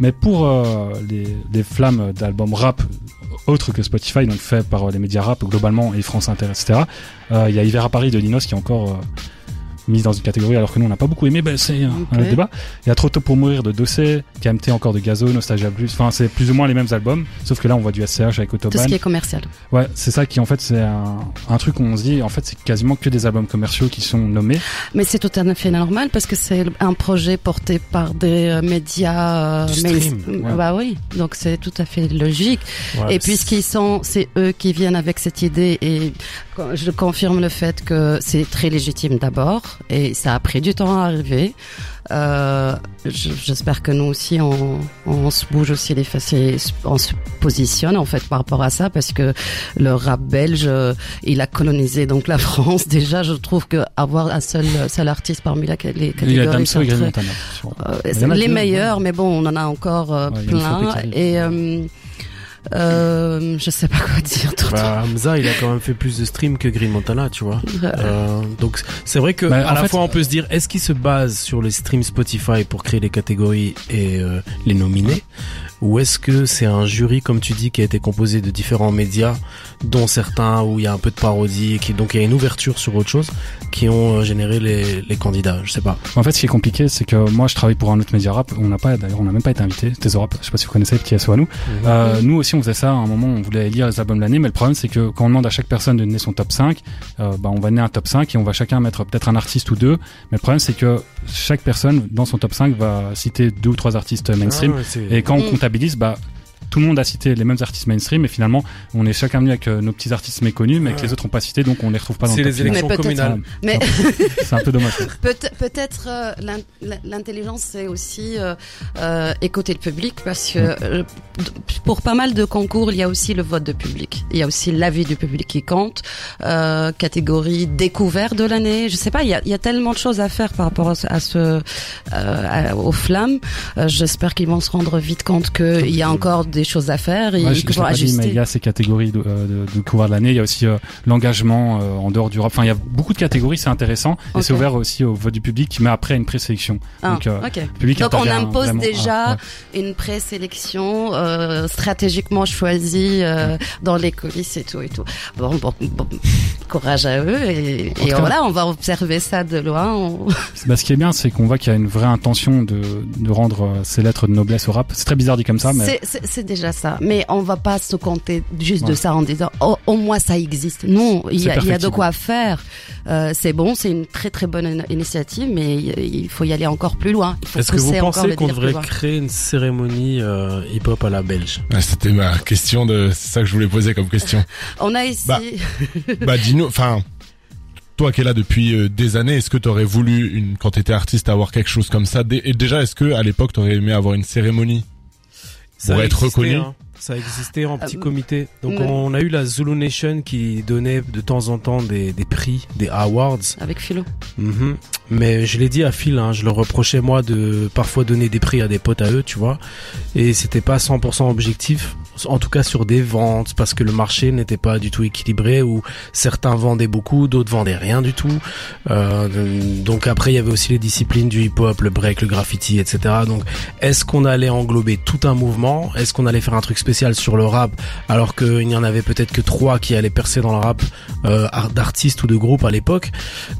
Mais pour euh, les, les flammes d'albums rap autres que Spotify, donc fait par euh, les médias rap globalement et France Inter, etc., euh, il y a Hiver à Paris de Dinos qui est encore mise dans une catégorie alors que nous on n'a pas beaucoup aimé, ben, c'est un, un Ok. autre débat. Il y a Trop tôt pour mourir de Dossé, KMT encore de Gazo, Nostalgia Plus, enfin c'est plus ou moins les mêmes albums, sauf que là on voit du SCH avec Tout Autobahn. ce qui est commercial. Ouais, c'est ça qui en fait c'est un, un truc où on se dit en fait c'est quasiment que des albums commerciaux qui sont nommés. Mais c'est tout à fait normal parce que c'est un projet porté par des euh, médias euh, Du main- stream, ouais. Bah oui, donc c'est tout à fait logique. Ouais, et puisqu'ils sont, c'est eux qui viennent avec cette idée et je confirme le fait que c'est très légitime d'abord. et ça a pris du temps à arriver. Euh, J'espère que nous aussi on, on se bouge aussi les fesses et on se positionne en fait par rapport à ça parce que le rap belge euh, il a colonisé donc la *laughs* France déjà je trouve que avoir un seul seul artiste parmi la, les a catégories très- euh, a les meilleurs, mais bon, on en a encore euh, Ouais, a plein. qui Et euh, je sais pas quoi dire. Bah, Hamza, il a quand même fait plus de streams que Green Montana, tu vois. Euh, donc c'est vrai que Bah, à la fait- fois on peut se dire est-ce qu'il se base sur les streams Spotify pour créer les catégories et euh, les nominer? Ou est-ce que c'est un jury comme tu dis qui a été composé de différents médias dont certains où il y a un peu de parodie et qui donc il y a une ouverture sur autre chose qui ont euh, généré les, les candidats? Je sais pas En fait, ce qui est compliqué, c'est que moi, je travaille pour un autre média rap. On n'a pas, d'ailleurs, on n'a même pas été invité. Tes Rap, je sais pas si vous connaissez, petit SO à nous. Euh, nous aussi, on faisait ça. À un moment, on voulait lire les albums de l'année, mais le problème, c'est que quand on demande à chaque personne de donner son top 5, euh, bah, on va donner un top 5 et on va chacun mettre peut-être un artiste ou deux. Mais le problème, c'est que chaque personne, dans son top 5, va citer deux ou trois artistes mainstream. Ah ouais, c'est- Et quand on Mm. Comptabilise, bah, tout le monde a cité les mêmes artistes mainstream, et finalement, on est chacun venu avec euh, nos petits artistes méconnus, mais que les autres n'ont pas cité, donc on les retrouve pas dans c'est le les élections Mais communales Mais *laughs* C'est un peu dommage. peut- peut-être euh, l'in- l'in- l'intelligence, c'est aussi euh, euh, écouter le public, parce que euh, pour pas mal de concours, il y a aussi le vote de public. Il y a aussi l'avis du public qui compte. Euh, catégorie découvert de l'année. Je sais pas, il y a, il y a tellement de choses à faire par rapport à ce, à ce euh, à- aux flammes. Euh, J'espère qu'ils vont se rendre vite compte qu'il y a encore des choses à faire et Ouais, je, je dit, mais ajuster. il y a ces catégories de, euh, de, de couvreurs de l'année. Il y a aussi euh, l'engagement euh, en dehors du rap. Enfin, il y a beaucoup de catégories, c'est intéressant. Et c'est ouvert aussi au vote du public, mais après une présélection. Ah, Donc, euh, ok. le public Donc on impose vraiment- déjà ah, ouais. une présélection stratégiquement choisie dans les coulisses et tout et tout. Bon, bon, bon, courage à eux et, cas- voilà, on va observer ça de loin. On- Bah, ce qui est bien, c'est qu'on voit qu'il y a une vraie intention de, de rendre ces lettres de noblesse au rap. C'est très bizarre dit comme ça, mais c'est déjà ça, mais on va pas se compter juste de ça en disant oh, au moins ça existe. Non, il y, a- il y a de quoi faire. Euh, c'est bon, c'est une très très bonne in- initiative, mais il faut y aller encore plus loin. Est-ce que vous pensez qu'on devrait créer une cérémonie euh, hip-hop à la belge? Ouais, C'était ma question de, c'est ça que je voulais poser comme question. *laughs* On a ici. Bah, bah dis-nous, enfin, toi qui es là depuis euh, des années, est-ce que t'aurais voulu, une, quand t'étais artiste, avoir quelque chose comme ça? Et déjà, est-ce que à l'époque t'aurais aimé avoir une cérémonie? Ça Pour a être existé, reconnu. hein. Ça existait en petit Euh, comité. Donc on a eu la Zulu Nation qui donnait de temps en temps des, des prix, des awards. Avec Philo. Mhm. Mais je l'ai dit à Phil, hein, je leur reprochais moi de parfois donner des prix à des potes à eux, tu vois. Et c'était pas 100% objectif, en tout cas sur des ventes, parce que le marché n'était pas du tout équilibré, où certains vendaient beaucoup, d'autres vendaient rien du tout. Euh, donc après il y avait aussi les disciplines du hip-hop, le break, le graffiti, etc. Donc est-ce qu'on allait englober tout un mouvement? Est-ce qu'on allait faire un truc spécial sur le rap alors qu'il n'y en avait peut-être que trois qui allaient percer dans le rap euh, art- d'artistes ou de groupes à l'époque?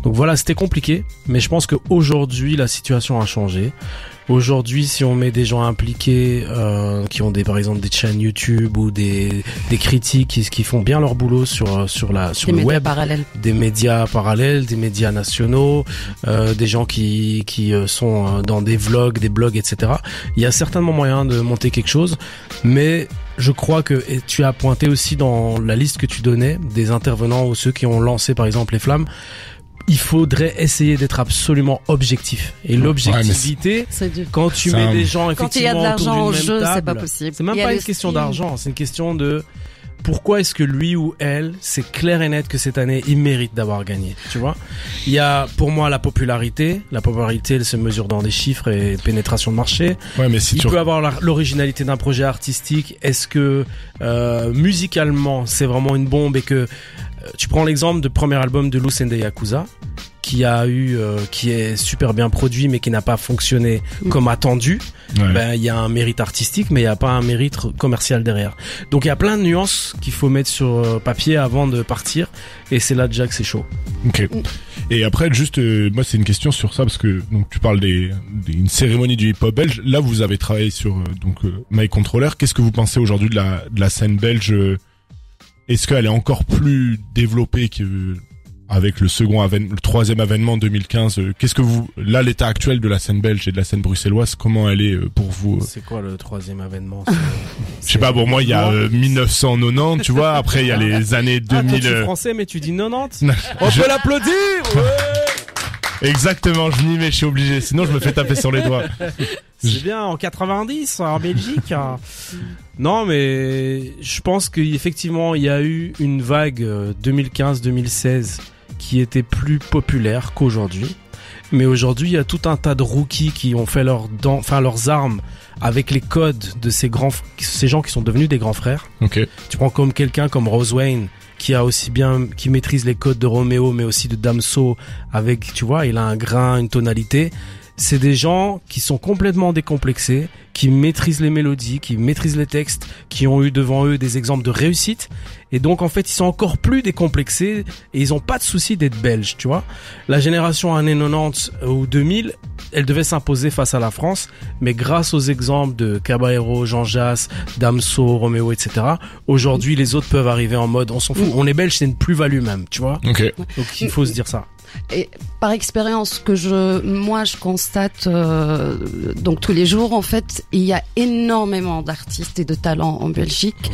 Donc voilà, c'était compliqué, je pense qu'aujourd'hui la situation a changé. Aujourd'hui, si on met des gens impliqués euh, qui ont des par exemple des chaînes YouTube ou des des critiques qui, qui font bien leur boulot sur sur la sur Des le médias web, parallèles. des médias parallèles, des médias nationaux, euh, des gens qui qui euh, sont euh, dans des vlogs, des blogs, etc. Il y a certainement moyen de monter quelque chose, mais je crois que et tu as pointé aussi dans la liste que tu donnais des intervenants ou ceux qui ont lancé par exemple les flammes. Il faudrait essayer d'être absolument objectif. Et l'objectivité, quand tu mets un- des gens Quand il y a de effectivement l'argent autour en d'une même jeu, c'est pas possible. c'est même pas une question d'argent, c'est une question de pourquoi est-ce que lui ou elle, c'est clair et net que cette année, il mérite d'avoir gagné, tu vois? Il y a pour moi la popularité, la popularité elle se mesure dans des chiffres et pénétration de marché. Ouais, mais si il tu peut avoir l'originalité d'un projet artistique, est-ce que euh, musicalement c'est vraiment une bombe et que euh, tu prends l'exemple du premier album de Lucende Yakuza qui a eu euh, qui est super bien produit mais qui n'a pas fonctionné Mm. comme attendu Ouais. ben il y a un mérite artistique mais il y a pas un mérite commercial derrière. Donc il y a plein de nuances qu'il faut mettre sur euh, papier avant de partir et c'est là déjà que c'est chaud. Ok. Et après, juste, euh, moi, c'est une question sur ça parce que donc tu parles des, des- une cérémonie du hip-hop belge. Là, vous avez travaillé sur euh, donc euh, My Controller. Qu'est-ce que vous pensez aujourd'hui de la de la scène belge Est-ce qu'elle est encore plus développée que avec le second le troisième événement 2015 euh, Qu'est-ce que vous là l'état actuel de la scène belge et de la scène bruxelloise Comment elle est euh, pour vous euh C'est quoi le troisième événement *laughs* Je sais pas. Bon, moi, il y a euh, 1990, tu vois. Après, il y a les *laughs* années Ah, toi, 2000. tu es français mais tu dis 90. non, On je- peut l'applaudir. Ouais *laughs* Exactement, je m'y mets, je suis obligé. Sinon, je me fais taper sur les doigts. C'est bien en 90 en Belgique. hein. non, mais je pense qu'effectivement il y a eu une vague euh, 2015-2016 qui était plus populaire qu'aujourd'hui. Mais aujourd'hui, il y a tout un tas de rookies qui ont fait leurs dents, enfin leurs armes avec les codes de ces grands, ces gens qui sont devenus des grands frères. Ok. Tu prends comme quelqu'un comme Rose Wayne qui a aussi bien, qui maîtrise les codes de Roméo, mais aussi de Damso avec, tu vois, il a un grain, une tonalité. C'est des gens qui sont complètement décomplexés, qui maîtrisent les mélodies, qui maîtrisent les textes, qui ont eu devant eux des exemples de réussite. Et donc, en fait, ils sont encore plus décomplexés et ils ont pas de souci d'être belges, tu vois. La génération années 90 ou 2000, elle devait s'imposer face à la France, mais grâce aux exemples de Caballero, Jean Jass, Damso, Roméo, etc., aujourd'hui, les autres peuvent arriver en mode, on s'en fout, on est belge, c'est une plus-value même, tu vois. Ok. Donc, il faut se dire ça. Et par expérience que je, moi, je constate euh, donc tous les jours, en fait, il y a énormément d'artistes et de talents en Belgique.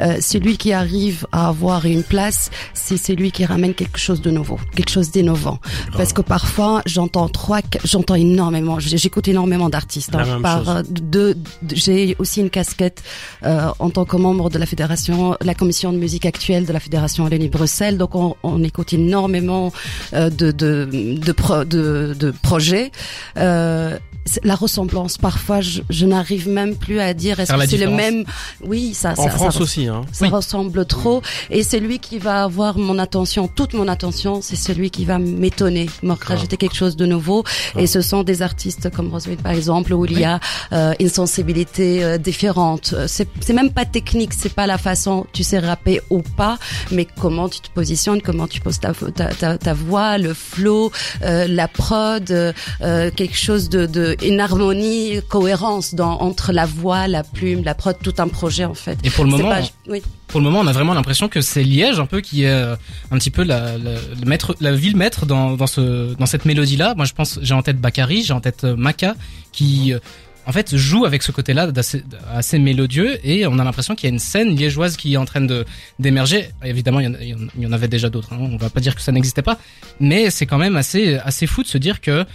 Euh, celui qui arrive à avoir une place, c'est celui qui ramène quelque chose de nouveau, quelque chose d'innovant. Parce que parfois, j'entends trois, j'entends énormément, j'écoute énormément d'artistes. Hein. Par, de, de- j'ai aussi une casquette euh, en tant que membre de la fédération, la commission de musique actuelle de la fédération Wallonie-Bruxelles. Donc, on, on écoute énormément euh, de de de, pro- de, de projets. Euh, la ressemblance, parfois, je, je n'arrive même plus à dire est-ce que c'est le même? Oui, ça. En ça, France ça, aussi, hein. ça Oui. ressemble trop. Et celui qui va avoir mon attention, toute mon attention, c'est celui qui va m'étonner, me rajouter quelque chose de nouveau. Et ce sont des artistes comme Roswell, par exemple, où il y a euh, une sensibilité euh, différente. C'est c'est même pas technique, c'est pas la façon tu sais rapper ou pas, mais comment tu te positionnes, comment tu poses ta, ta, ta, ta voix, le flow, euh, la prod, euh, quelque chose de, de une harmonie, cohérence dans entre la voix, la plume, la prod, tout un projet en fait. Et pour le moment, pas- oui. pour le moment, on a vraiment l'impression que c'est Liège un peu qui est euh, un petit peu la, la, le maître, la ville maître dans, dans ce, dans cette mélodie-là. Moi, je pense, j'ai en tête Bakary, j'ai en tête euh, Maka, qui, euh, en fait, joue avec ce côté-là d'assez assez mélodieux et on a l'impression qu'il y a une scène liégeoise qui est en train de d'émerger. Évidemment, y en- il y en avait déjà d'autres. Hein, on va pas dire que ça n'existait pas, mais c'est quand même assez assez fou de se dire que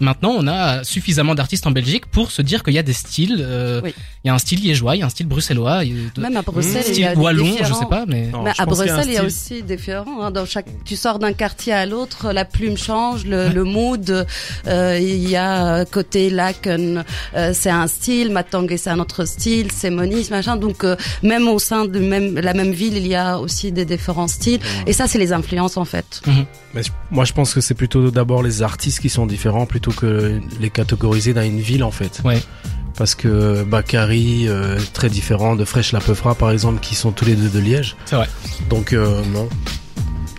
Maintenant, on a suffisamment d'artistes en Belgique pour se dire qu'il y a des styles. euh, Oui. Il y a un style liégeois, il y a un style bruxellois, il y a de- Même à Bruxelles, style il y a des wallon, je différents- sais pas, mais Non, Mais à Bruxelles, il y a style- aussi différent. Hein. Dans chaque, tu sors d'un quartier à l'autre, la plume change, le, *laughs* le mood. euh, il y a euh, côté Laken, euh, c'est un style, Matangé c'est un autre style, c'est Monis, machin. Donc euh, même au sein de même la même ville, il y a aussi des différents styles. Et ça, c'est les influences en fait. Mais je- moi, je pense que c'est plutôt d'abord les artistes qui sont différents plutôt que les catégoriser dans une ville, en fait. Ouais. Parce que Bakary, euh, très différent de Fresh La Peufra, par exemple, qui sont tous les deux de Liège. c'est vrai. Donc, euh, non.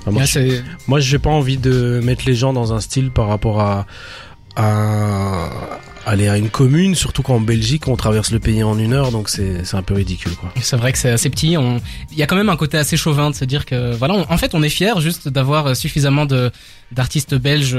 Ah, moi, je- moi, j'ai pas envie de mettre les gens dans un style par rapport à, à aller à une commune, surtout qu'en Belgique, on traverse le pays en une heure, donc c'est c'est un peu ridicule, quoi. C'est vrai que c'est assez petit. On... Il y a quand même un côté assez chauvin de se dire que voilà, on- en fait, on est fier juste d'avoir euh, suffisamment de d'artistes belges.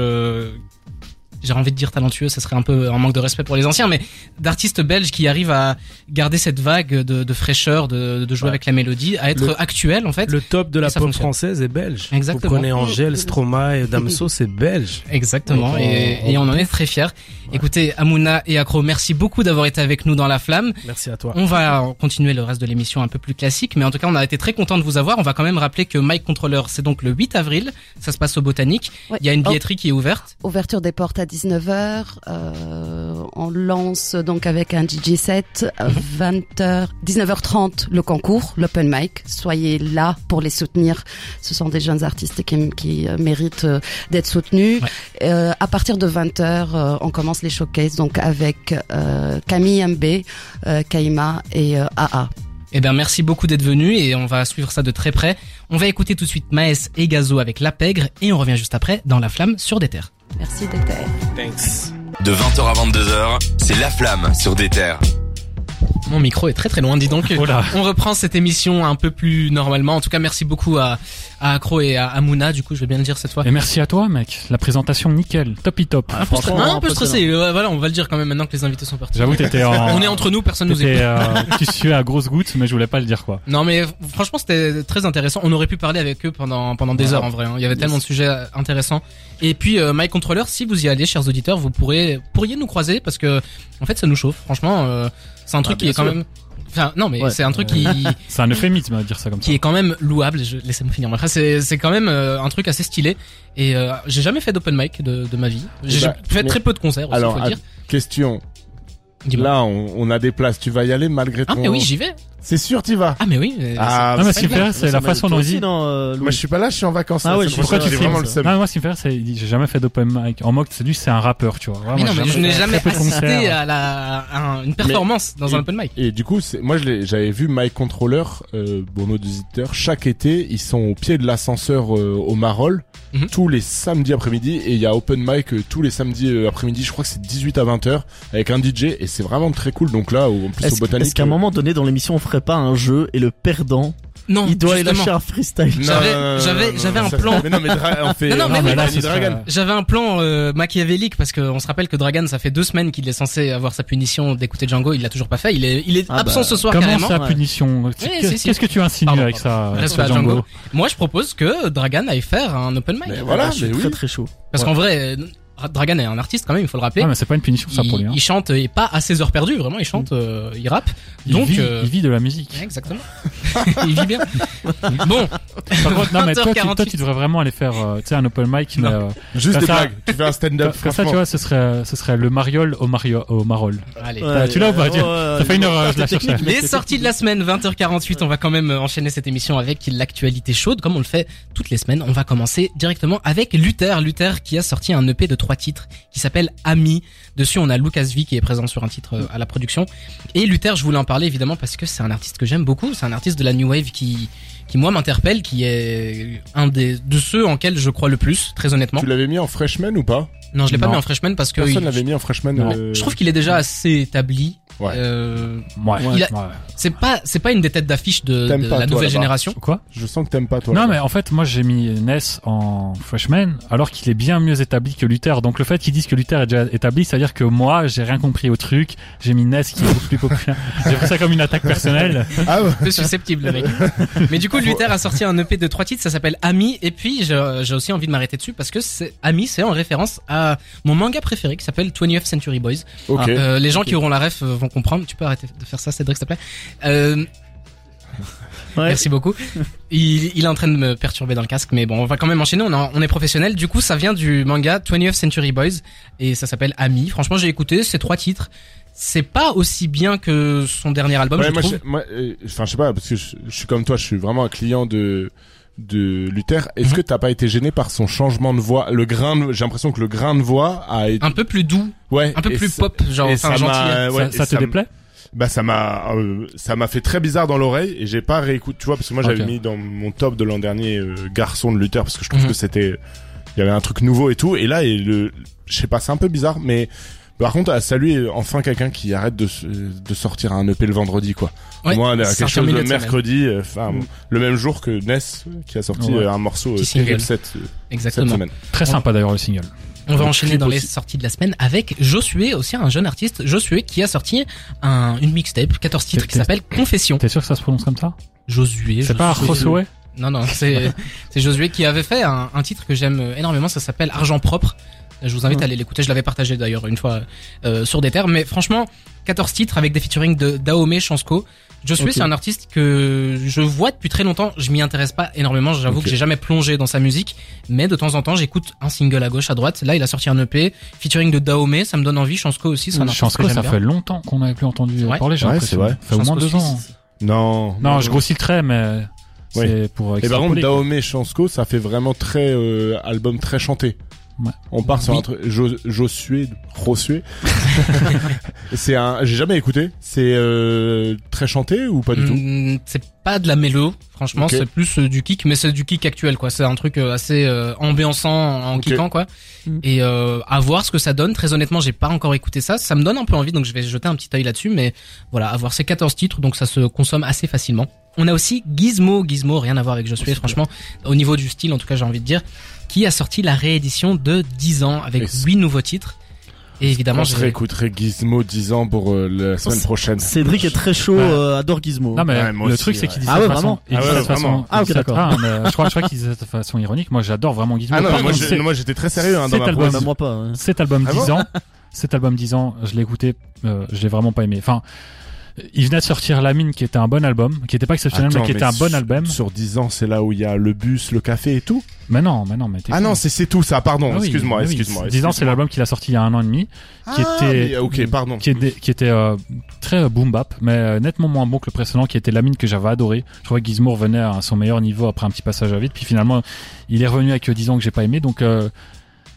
J'ai envie de dire talentueux, ça serait un peu un manque de respect pour les anciens, mais d'artistes belges qui arrivent à garder cette vague de, de fraîcheur, de, de jouer Ouais. avec la mélodie, à être Le- actuel en fait. Le top de la Et pop fonctionne. française est belge. Exactement. Vous prenez Angèle, Stromae, *laughs* Damso, c'est belge. Exactement, et, on- et on en est très fiers. Écoutez, Amouna et Accro, merci beaucoup d'avoir été avec nous dans la flamme. Merci à toi. On va continuer le reste de l'émission un peu plus classique, mais en tout cas, on a été très content de vous avoir. On va quand même rappeler que Mike Controller, c'est donc le 8 avril. Ça se passe au Botanique. Ouais. Il y a une Oh. billetterie qui est ouverte. Ouverture des portes à 19h. Euh, on lance donc avec un DJ set. euh, 20h, 19h30 le concours, l'open mic. Soyez là pour les soutenir. Ce sont des jeunes artistes qui, qui euh, méritent euh, d'être soutenus. Ouais. Euh, à partir de 20h, euh, on commence les showcases donc avec euh, Camille MB, euh, Kaima et euh, AA. Eh bien, merci beaucoup d'être venu et on va suivre ça de très près. On va écouter tout de suite Maes et Gazo avec La Pègre et on revient juste après dans La Flamme sur des terres. Merci d'être Thanks. De 20h à 22h, c'est La Flamme sur des terres. Mon micro est très très loin, dis donc. Oh là. On reprend cette émission un peu plus normalement. En tout cas, merci beaucoup à, à Accro et à, à Mouna, du coup, je vais bien le dire cette fois. Et merci à toi, mec. La présentation nickel, topi top. Un peu, stre- un peu stressé. Ouais, voilà, on va le dire quand même maintenant que les invités sont partis. J'avoue, t'étais en. On est entre nous, personne nous écoute. euh, tu suais à grosses gouttes, mais je voulais pas le dire quoi. Non mais franchement c'était très intéressant. On aurait pu parler avec eux pendant pendant des Ouais. heures en vrai. hein. Il y avait tellement de sujets euh, intéressants. Et puis euh, My Controller, si vous y allez, chers auditeurs, vous pourrez pourriez nous croiser parce que en fait ça nous chauffe. Franchement, euh, c'est un truc Ah, qui est quand même. Enfin non mais Ouais. c'est un truc qui *laughs* C'est un euphémisme de dire ça comme ça. qui est quand même louable. Je, laissez-moi finir. Après, c'est c'est quand même euh, un truc assez stylé. Et euh, j'ai jamais fait d'open mic de, de ma vie. J'ai bah, fait mais- très peu de concerts. Aussi, Alors, faut dire. Question. Là, on, on a des places. Tu vas y aller malgré Ah ton. mais oui, j'y vais. C'est sûr, tu vas. Ah mais oui. mais Ah, Non, mais c'est ce qui me fait rire, c'est la façon dont il dit. non, euh, Moi, je suis pas là, je suis en vacances. Ah ouais, c'est je pour suis ça que pas j'ai là, vraiment le seum. Non, moi, ce qui me fait c'est, il j'ai jamais fait d'open mic. En mode, c'est lui, c'est un rappeur, tu vois. Vraiment, mais non, mais je n'ai fait jamais assisté à la à un- une performance dans un et- open mic. Et du coup, c'est- moi, je l'ai- j'avais vu My Controller, euh, pour nos auditeurs, chaque été, ils sont au pied de l'ascenseur euh, au Marolles, Mhm. tous les samedis après-midi, et il y a open mic euh, tous les samedis euh, après-midi, je crois que c'est 18 à 20 heures, avec un DJ, et c'est vraiment très cool. Donc là, au- en plus au Botanique... est-ce qu'à un euh, moment donné dans l'émission on ferait pas un jeu et le perdant Non, il doit aller lâcher un freestyle non, J'avais- non, non, non, j'avais- non, j'avais non, un plan. Mais non, mais on fait... Non, mais J'avais un plan euh, machiavélique parce qu'on se rappelle que Dragan, ça fait deux semaines qu'il est censé avoir sa punition d'écouter Django. Il l'a toujours pas fait. Il est, il est Ah absent bah, ce soir Comment carrément. ça, Ouais. punition Qu'est-ce que tu insinues avec ça, à Django. Moi, je propose que Dragan aille faire un open mic. Voilà, Ah, je suis très très chaud. Parce qu'en vrai, euh, Dragan est un artiste quand même, il faut le rappeler. Ah, mais c'est pas une punition, ça, pour lui. il, hein. il chante et pas à ses heures perdues, vraiment. Il chante, euh, il rappe. Il donc, vit, euh, il vit de la musique. Ouais, Exactement. *laughs* il vit bien. *laughs* Bon, Par contre, non, mais toi, tu, toi, 20h48. tu devrais vraiment aller faire, euh, tu sais, un open mic, mais, euh, Juste des ça- blagues. Tu fais un stand-up, comme ça, tu vois, ce serait, ce serait le mariole au mario, au marol. allez. Ah, tu l'as ou pas, tu- ça fait une heure, je la cherchais. Les sorties de la semaine, 20h48, on va quand même enchaîner cette émission avec l'actualité chaude, comme on le fait toutes les semaines. On va commencer directement avec Luther. Luther qui a sorti un EP de trois titres qui s'appelle Ami. Dessus, on a Lucas V qui est présent sur un titre euh, à la production. Et Luther, je voulais en parler évidemment parce que c'est un artiste que j'aime beaucoup. C'est un artiste de la New Wave qui, qui moi m'interpelle, qui est un des, de ceux en quels je crois le plus, très honnêtement. Tu l'avais mis en freshman ou pas? Non, je l'ai pas mis en freshman parce que Personne l'avait mis en freshman. Euh, je trouve qu'il est déjà assez établi. Ouais. Euh, Ouais. C'est pas, c'est pas une des têtes d'affiche de, T'aimes de pas, la toi, nouvelle génération. Quoi? Je sens que t'aimes pas toi. Non, mais en fait, moi, j'ai mis Ness en freshman, alors qu'il est bien mieux établi que Luther. Donc, le fait qu'ils disent que Luther est déjà établi, c'est-à-dire que moi, j'ai rien compris au truc. J'ai mis Ness qui est beaucoup plus populaire. *laughs* J'ai pris ça comme une attaque personnelle. Ah ouais. Un peu susceptible le mec. Mais du coup, Luther a sorti un EP de trois titres, ça s'appelle Ami. Et puis, j'ai aussi envie de m'arrêter dessus parce que c'est Ami, c'est en référence à mon manga préféré qui s'appelle 20th Century Boys. Euh, les gens qui auront la ref euh, vont comprendre. Tu peux arrêter de faire ça, Cédric, s'il te plaît. Euh, Ouais. Merci beaucoup. Il, il est en train de me perturber dans le casque, mais bon, on va quand même enchaîner. On, est- on est professionnel. Du coup, ça vient du manga 20th Century Boys et ça s'appelle Ami. Franchement, j'ai écouté ces trois titres. C'est pas aussi bien que son dernier album, Ouais, je moi, trouve. je- moi, euh, enfin, je sais pas, parce que je, je suis comme toi, je suis vraiment un client de de Luther. Est-ce Mhm. que t'as pas été gêné par son changement de voix? Le grain, de- j'ai l'impression que le grain de voix a été, Un peu plus doux, ouais, un peu plus ça- pop, genre enfin ça gentil. ouais, ça te déplaît? Bah ça m'a, euh, ça m'a fait très bizarre dans l'oreille et j'ai pas réécouté, tu vois, parce que moi j'avais mis dans mon top de l'an dernier euh, Garçon de Luther parce que je trouve Mhm. que c'était, il y avait un truc nouveau et tout. Et là, et le, je sais pas, c'est un peu bizarre, mais par contre, à saluer enfin quelqu'un qui arrête de, de sortir un EP le vendredi, quoi. Ouais, Moi, quelque chose de mercredi, euh, enfin, Mm. le même jour que Ness, qui a sorti Ouais. euh, un morceau euh, single. cette, cette Exactement. semaine. Très sympa d'ailleurs le single. On va enchaîner dans les sorties de la semaine avec Josué, aussi un jeune artiste, Josué, qui a sorti un, une mixtape, 14 titres, qui s'appelle Confession. T'es sûr que ça se prononce comme ça? Josué. C'est pas Josué. Josué? Non, non, c'est *laughs* c'est Josué qui avait fait un, un titre que j'aime énormément, ça s'appelle Argent propre. Je vous invite à aller l'écouter, je l'avais partagé d'ailleurs une fois euh, sur des terres, mais franchement, 14 titres avec des featuring de Daomé, Chansko. Josué, Ok. c'est un artiste que je vois depuis très longtemps, je m'y intéresse pas énormément, j'avoue Ok. que j'ai jamais plongé dans sa musique, mais de temps en temps, j'écoute un single à gauche, à droite. Là, il a sorti un EP, featuring de Daomé, ça me donne envie, Chansko aussi, c'est un artiste Chansko, que ça bien. fait longtemps qu'on n'avait plus entendu Ouais. parler, j'ai Ouais, l'impression. c'est vrai. Ça fait au moins deux ans. Non. Non, je grossis le trait, mais c'est Oui. pour Et par contre. Daomé Chansko, ça fait vraiment très euh, album très chanté. Ouais. On part sur Oui. un truc Jo- Josué, Josué. *laughs* c'est un, j'ai jamais écouté. C'est euh, très chanté ou pas du tout? Mm, C'est pas de la mélo, franchement, c'est plus euh, du kick, mais c'est du kick actuel, quoi. C'est un truc euh, assez euh, ambiançant en kickant, quoi. Mm. Et euh, à voir ce que ça donne. Très honnêtement, j'ai pas encore écouté ça. Ça me donne un peu envie, donc je vais jeter un petit œil là-dessus. Mais voilà, avoir ces 14 titres, donc ça se consomme assez facilement. On a aussi Gizmo, Gizmo, rien à voir avec Josué, franchement, au niveau du style, en tout cas, j'ai envie de dire, qui a sorti la réédition de 10 ans avec Et c'est- 8 nouveaux titres. Et évidemment, j'ai- réécouterait Gizmo 10 ans pour euh, la semaine c'est- prochaine. Cédric est très chaud, Ouais. euh, adore Gizmo. Non mais Ouais, le aussi, truc c'est qu'il dit Ah ça ouais, de façon, vraiment il Ah ouais, vraiment. Ah, ok, d'accord. ah, mais je crois, je crois qu'il dit ça de façon ironique. Moi j'adore vraiment Gizmo. Ah non, moi, je- moi j'étais très sérieux hein, dans cet ma album- bah, moi pas. cet album Ah 10 bon ans, cet album 10 ans, je l'ai écouté, euh, je l'ai vraiment pas aimé. Enfin, il venait de sortir La Mine qui était un bon album, qui était pas exceptionnel Attends, mais qui était un bon album. Sur 10 ans, c'est là où il y a le bus, le café et tout. Mais non, mais non, mais Ah non, c'est tout ça. Pardon, Ah excuse-moi, excuse-moi. 10 ans c'est l'album qu'il a sorti il y a un an et demi, qui Ah, était- mais, ok, pardon. qui était, qui était euh, très euh, boom bap, mais euh, nettement moins bon que le précédent, qui était La Mine que j'avais adoré. Je trouvais que Gizmo revenait à son meilleur niveau après un petit passage à vide, puis finalement il est revenu avec euh, 10 ans que j'ai pas aimé, donc euh,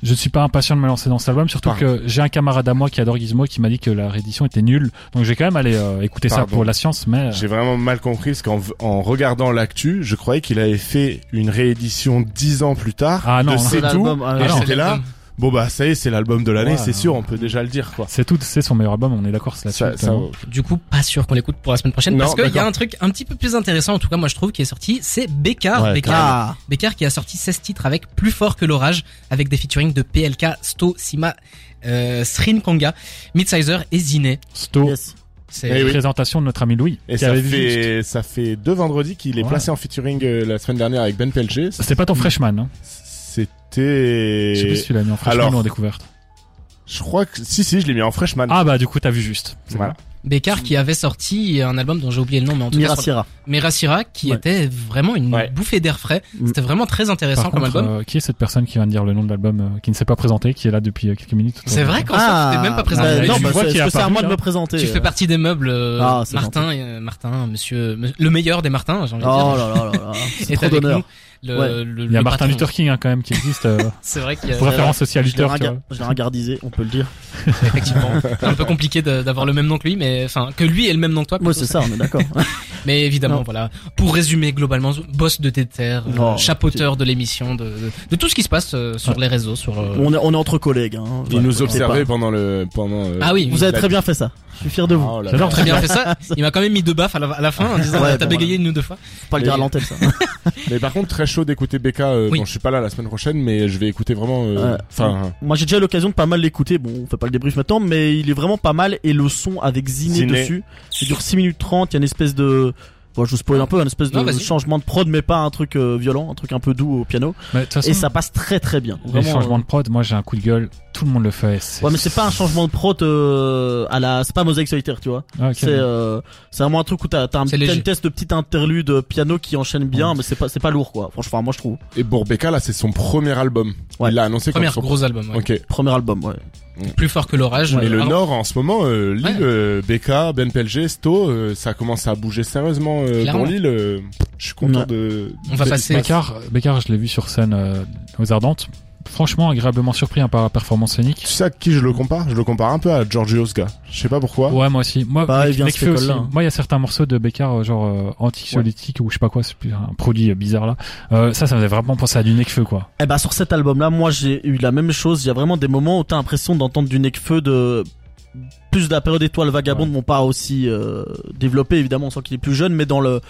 je ne suis pas impatient de me lancer dans cet album, surtout Pardon. que j'ai un camarade à moi qui adore Gizmo qui m'a dit que la réédition était nulle, donc j'ai quand même allé euh, écouter ça pour la science, mais euh, J'ai vraiment mal compris parce qu'en en regardant l'actu, je croyais qu'il avait fait une réédition 10 ans plus tard Ah non, de non. C'est tout. ah, Et j'étais là. Bon bah ça y est, c'est l'album de l'année, Ouais, c'est sûr, on peut déjà le dire quoi. c'est tout, c'est son meilleur album, on est d'accord, c'est Ça, là-dessus. ça, totalement. Du coup, pas sûr qu'on l'écoute pour la semaine prochaine Non, parce qu'il y a un truc un petit peu plus intéressant, en tout cas moi je trouve, qui est sorti, c'est Bekar. Ouais, Bekar, Ah, Bekar qui a sorti 16 titres avec Plus fort que l'orage, avec des featuring de PLK, Sto, Sima, euh, Srin Konga, Midsizer et Ziné. Sto, yes. C'est Eh oui. présentation de notre ami Louis, Et qui ça avait fait, ça fait deux vendredis qu'il est Ouais. placé en featuring euh, la semaine dernière avec Ben Pelger. C'était pas ton freshman, hein C'était... Je sais plus si tu l'as mis en freshman Alors- ou en découverte. Je crois que... Si, si, je l'ai mis en freshman. Ah bah du coup t'as vu juste. C'est Voilà. Bekar qui avait sorti un album dont j'ai oublié le nom, mais en tout cas, sur- Mirasira. Merasira, qui Ouais. était vraiment une Ouais. bouffée d'air frais. Mm. C'était vraiment très intéressant Par comme contre, album. euh, qui est cette personne qui vient de dire le nom de l'album, euh, qui ne s'est pas présenté, qui est là depuis euh, quelques minutes C'est vrai qu'en soi, tu t'es même pas présenté. bah, non, tu bah, vois c'est c'est à moi de me présenter. Tu fais partie des meubles, euh, Ah, Martin, euh, Martin, monsieur, me- le meilleur des Martins, j'ai envie de dire. Oh là là là là. *laughs* Trop d'honneur. Le, Ouais. le- Il y a Martin patron. Luther King hein, quand même qui existe. euh, *laughs* C'est vrai qu'il y a, pour référence aussi à Luther. je l'ai ringardisé, on peut le dire. *laughs* effectivement, c'est un peu compliqué d'avoir le même nom que lui, mais enfin que lui ait le même nom que toi. Moi, c'est ça, on est d'accord. *laughs* Mais évidemment, Non. voilà. Pour résumer globalement, boss de Tether, euh, Oh, chapeauteur de l'émission, de, de, de tout ce qui se passe euh, sur les réseaux, sur. euh, on est, on est entre collègues. Hein. Il Voilà, nous observait pendant le... Pendant, euh, Ah oui, Vous avez très bien fait ça. Je suis fier de vous. Oh. J'adore. très bien fait ça. Il m'a quand même mis deux baffes à la, à la fin en disant Ouais, t'as bon, bégayé une ou deux fois. Faut pas le dire à l'antenne, ça. *laughs* Mais par contre, très chaud d'écouter Becca. Euh, Oui. Bon, je suis pas là la semaine prochaine, mais je vais écouter vraiment... euh, Ouais. Enfin... Moi, j'ai déjà eu l'occasion de pas mal l'écouter. Bon, on fait pas le débrief maintenant, mais il est vraiment pas mal. Et le son avec Ziné, Ziné. dessus, il dure 6 minutes 30. Il y a une espèce de, bon, je vous spoil un peu, une espèce de Non, changement de prod, mais pas un truc euh, violent, un truc un peu doux au piano. Mais façon, Et ça passe très très bien. les Vraiment, changements euh, de prod, moi j'ai un coup de gueule, tout le monde le fait. Ouais, mais c'est pas un changement de prod euh, à la, c'est pas mosaïque solitaire, tu vois. Ah. C'est euh, c'est vraiment un truc où t'as un petit test de petit interlude piano qui enchaîne bien, Ouais. mais c'est pas c'est pas lourd quoi. Franchement, moi je trouve. Et pour Becca, là, c'est son premier album. Ouais. Il l'a annoncé comme Premier son... gros album. ouais. Ok. Premier album, ouais. Plus fort que l'orage. Et le Alors, Nord, en ce moment, euh, Lille, Ouais. euh, Becca, Ben Sto, euh, ça commence à bouger sérieusement euh, Clairement. pour Lille. euh, je suis content Ouais. de... On va passer- Bécard, Bécard, je l'ai vu sur scène euh, aux Ardentes. Franchement, agréablement surpris hein, par la performance scénique. Tu sais à qui je le compare? Je le compare un peu à Giorgio Osga. Je sais pas pourquoi. Ouais, moi aussi. Moi, Pareil, de Necfeu cette aussi. hein. Moi, il y a certains morceaux de Bécard, euh, genre euh, anxiolytique ou je sais pas quoi, c'est plus un produit euh, bizarre là. Euh, ça, ça me faisait vraiment penser à du Necfeu, quoi. Eh ben sur cet album là, moi j'ai eu la même chose. Il y a vraiment des moments où t'as l'impression d'entendre du Necfeu de plus de la période étoile vagabonde, mon pas aussi euh, développé évidemment, on sent qu'il est plus jeune, mais dans le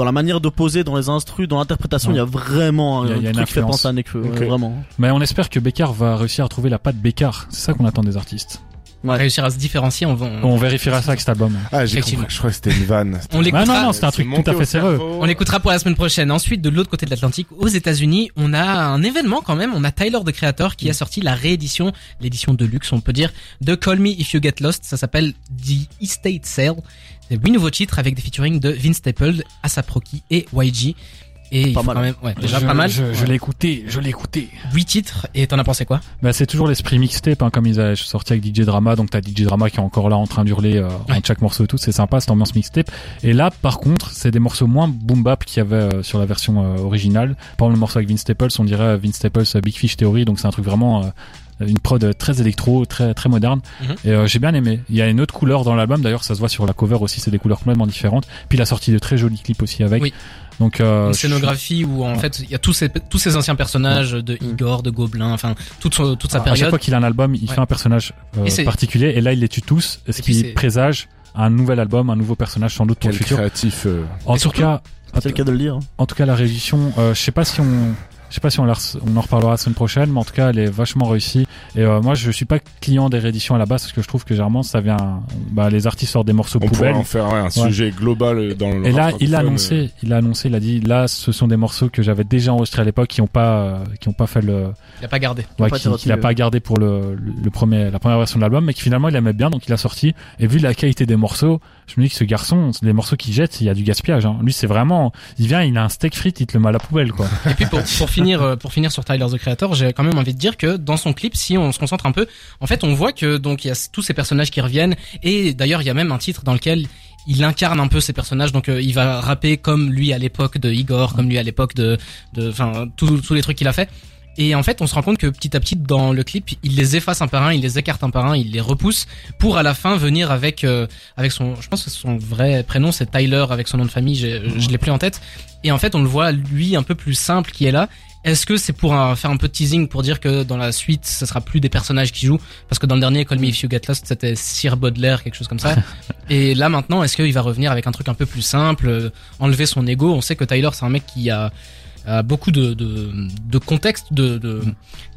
dans la manière de poser, dans les instrus, dans l'interprétation, il Ouais. y a vraiment un, y a- il y a une truc qui fait influence. penser à ouais, vraiment. Mais on espère que Bécard va réussir à trouver la patte Bécard. C'est ça qu'on attend des artistes. Ouais. réussir à se différencier, on va. on- On vérifiera ça avec cet album. Ah, j'ai Effectivement. compris. Je crois que c'était une vanne. On Ah l'écoutera. non, non, c'est un truc tout à fait sérieux. On l'écoutera pour la semaine prochaine. Ensuite, de l'autre côté de l'Atlantique, aux États-Unis, on a un événement quand même. On a Tyler the Creator qui a sorti la réédition, l'édition de luxe, on peut dire, de Call Me If You Get Lost. Ça s'appelle The Estate Sale. C'est huit nouveaux titres avec des featuring de Vince Staples, ASAP Rocky et YG. Et Pas mal. quand même, ouais, déjà je, pas mal. Je, je l'ai écouté, je l'ai écouté. 8 titres. Et t'en as pensé quoi? Bah, c'est toujours l'esprit mixtape, hein, comme ils avaient sorti avec DJ Drama. Donc t'as DJ Drama qui est encore là en train d'hurler euh, Ouais. en chaque morceau et tout. C'est sympa, cette ambiance mixtape. Et là, par contre, c'est des morceaux moins boom bap qu'il y avait euh, sur la version euh, originale. Par exemple, le morceau avec Vince Staples, on dirait euh, Vince Staples Big Fish Theory. Donc c'est un truc vraiment euh, une prod très électro, très très moderne. Mhm. Et euh, j'ai bien aimé. Il y a une autre couleur dans l'album. D'ailleurs, ça se voit sur la cover aussi. C'est des couleurs complètement différentes. Puis il a sorti de très jolis clips aussi avec. Oui. Donc euh, Une je- scénographie où en fait il y a tous ces tous ces anciens personnages de Igor, de Gobelin, enfin toute son- toute sa à chaque période. fois qu'il a un album, il Ouais. fait un personnage euh, Et particulier. Et là, il les tue tous. Ce Et qui présage un nouvel album, un nouveau personnage sans doute pour Quel le futur. créatif. euh, En Et tout surtout- cas, C'est le cas de le dire. en tout cas, la réédition, euh, je sais pas si on, je sais pas si on, la on en reparlera la semaine prochaine, mais en tout cas, elle est vachement réussie. Et euh, moi, je suis pas client des rééditions à la base parce que je trouve que généralement, ça vient, bah, les artistes sortent des morceaux On pourrait poubelles. en faire ouais, un sujet global euh, dans le Et là, il a annoncé, il a annoncé, il a dit, là, ce sont des morceaux que j'avais déjà enregistrés à l'époque, qui ont pas, euh, qui ont pas fait le, Il a pas gardé. ouais, pas qui- été qu'il a pas gardé pour le, le, le premier, la première version de l'album, mais qui finalement il aimait bien, donc il a sorti. Et vu la qualité des morceaux, je me dis que ce garçon, les morceaux qu'il jette, il y a du gaspillage. Hein. Lui, c'est vraiment, il vient, il a un steak frites, il te le met à la poubelle, quoi. Et puis pour, pour finir euh, pour finir sur Tyler the Creator, j'ai quand même envie de dire que dans son clip, si on se concentre un peu, en fait, on voit que donc il y a tous ces personnages qui reviennent et d'ailleurs il y a même un titre dans lequel il incarne un peu ces personnages donc euh, il va rapper comme lui à l'époque de Igor, comme lui à l'époque de enfin tous les trucs qu'il a fait. Et en fait, on se rend compte que petit à petit dans le clip, il les efface un par un, il les écarte un par un, il les repousse pour à la fin venir avec euh, avec son je pense que son vrai prénom c'est Tyler avec son nom de famille, je l'ai plus en tête. Et en fait, on le voit lui un peu plus simple qui est là. Est-ce que c'est pour un- faire un peu de teasing pour dire que dans la suite, ce sera plus des personnages qui jouent? Parce que dans le dernier Call Me If You Get Lost, c'était Sir Baudelaire, quelque chose comme ça. *laughs* Et là maintenant, est-ce qu'il va revenir avec un truc un peu plus simple, euh, enlever son ego? On sait que Tyler, c'est un mec qui a, a beaucoup de, de, de contexte, de de-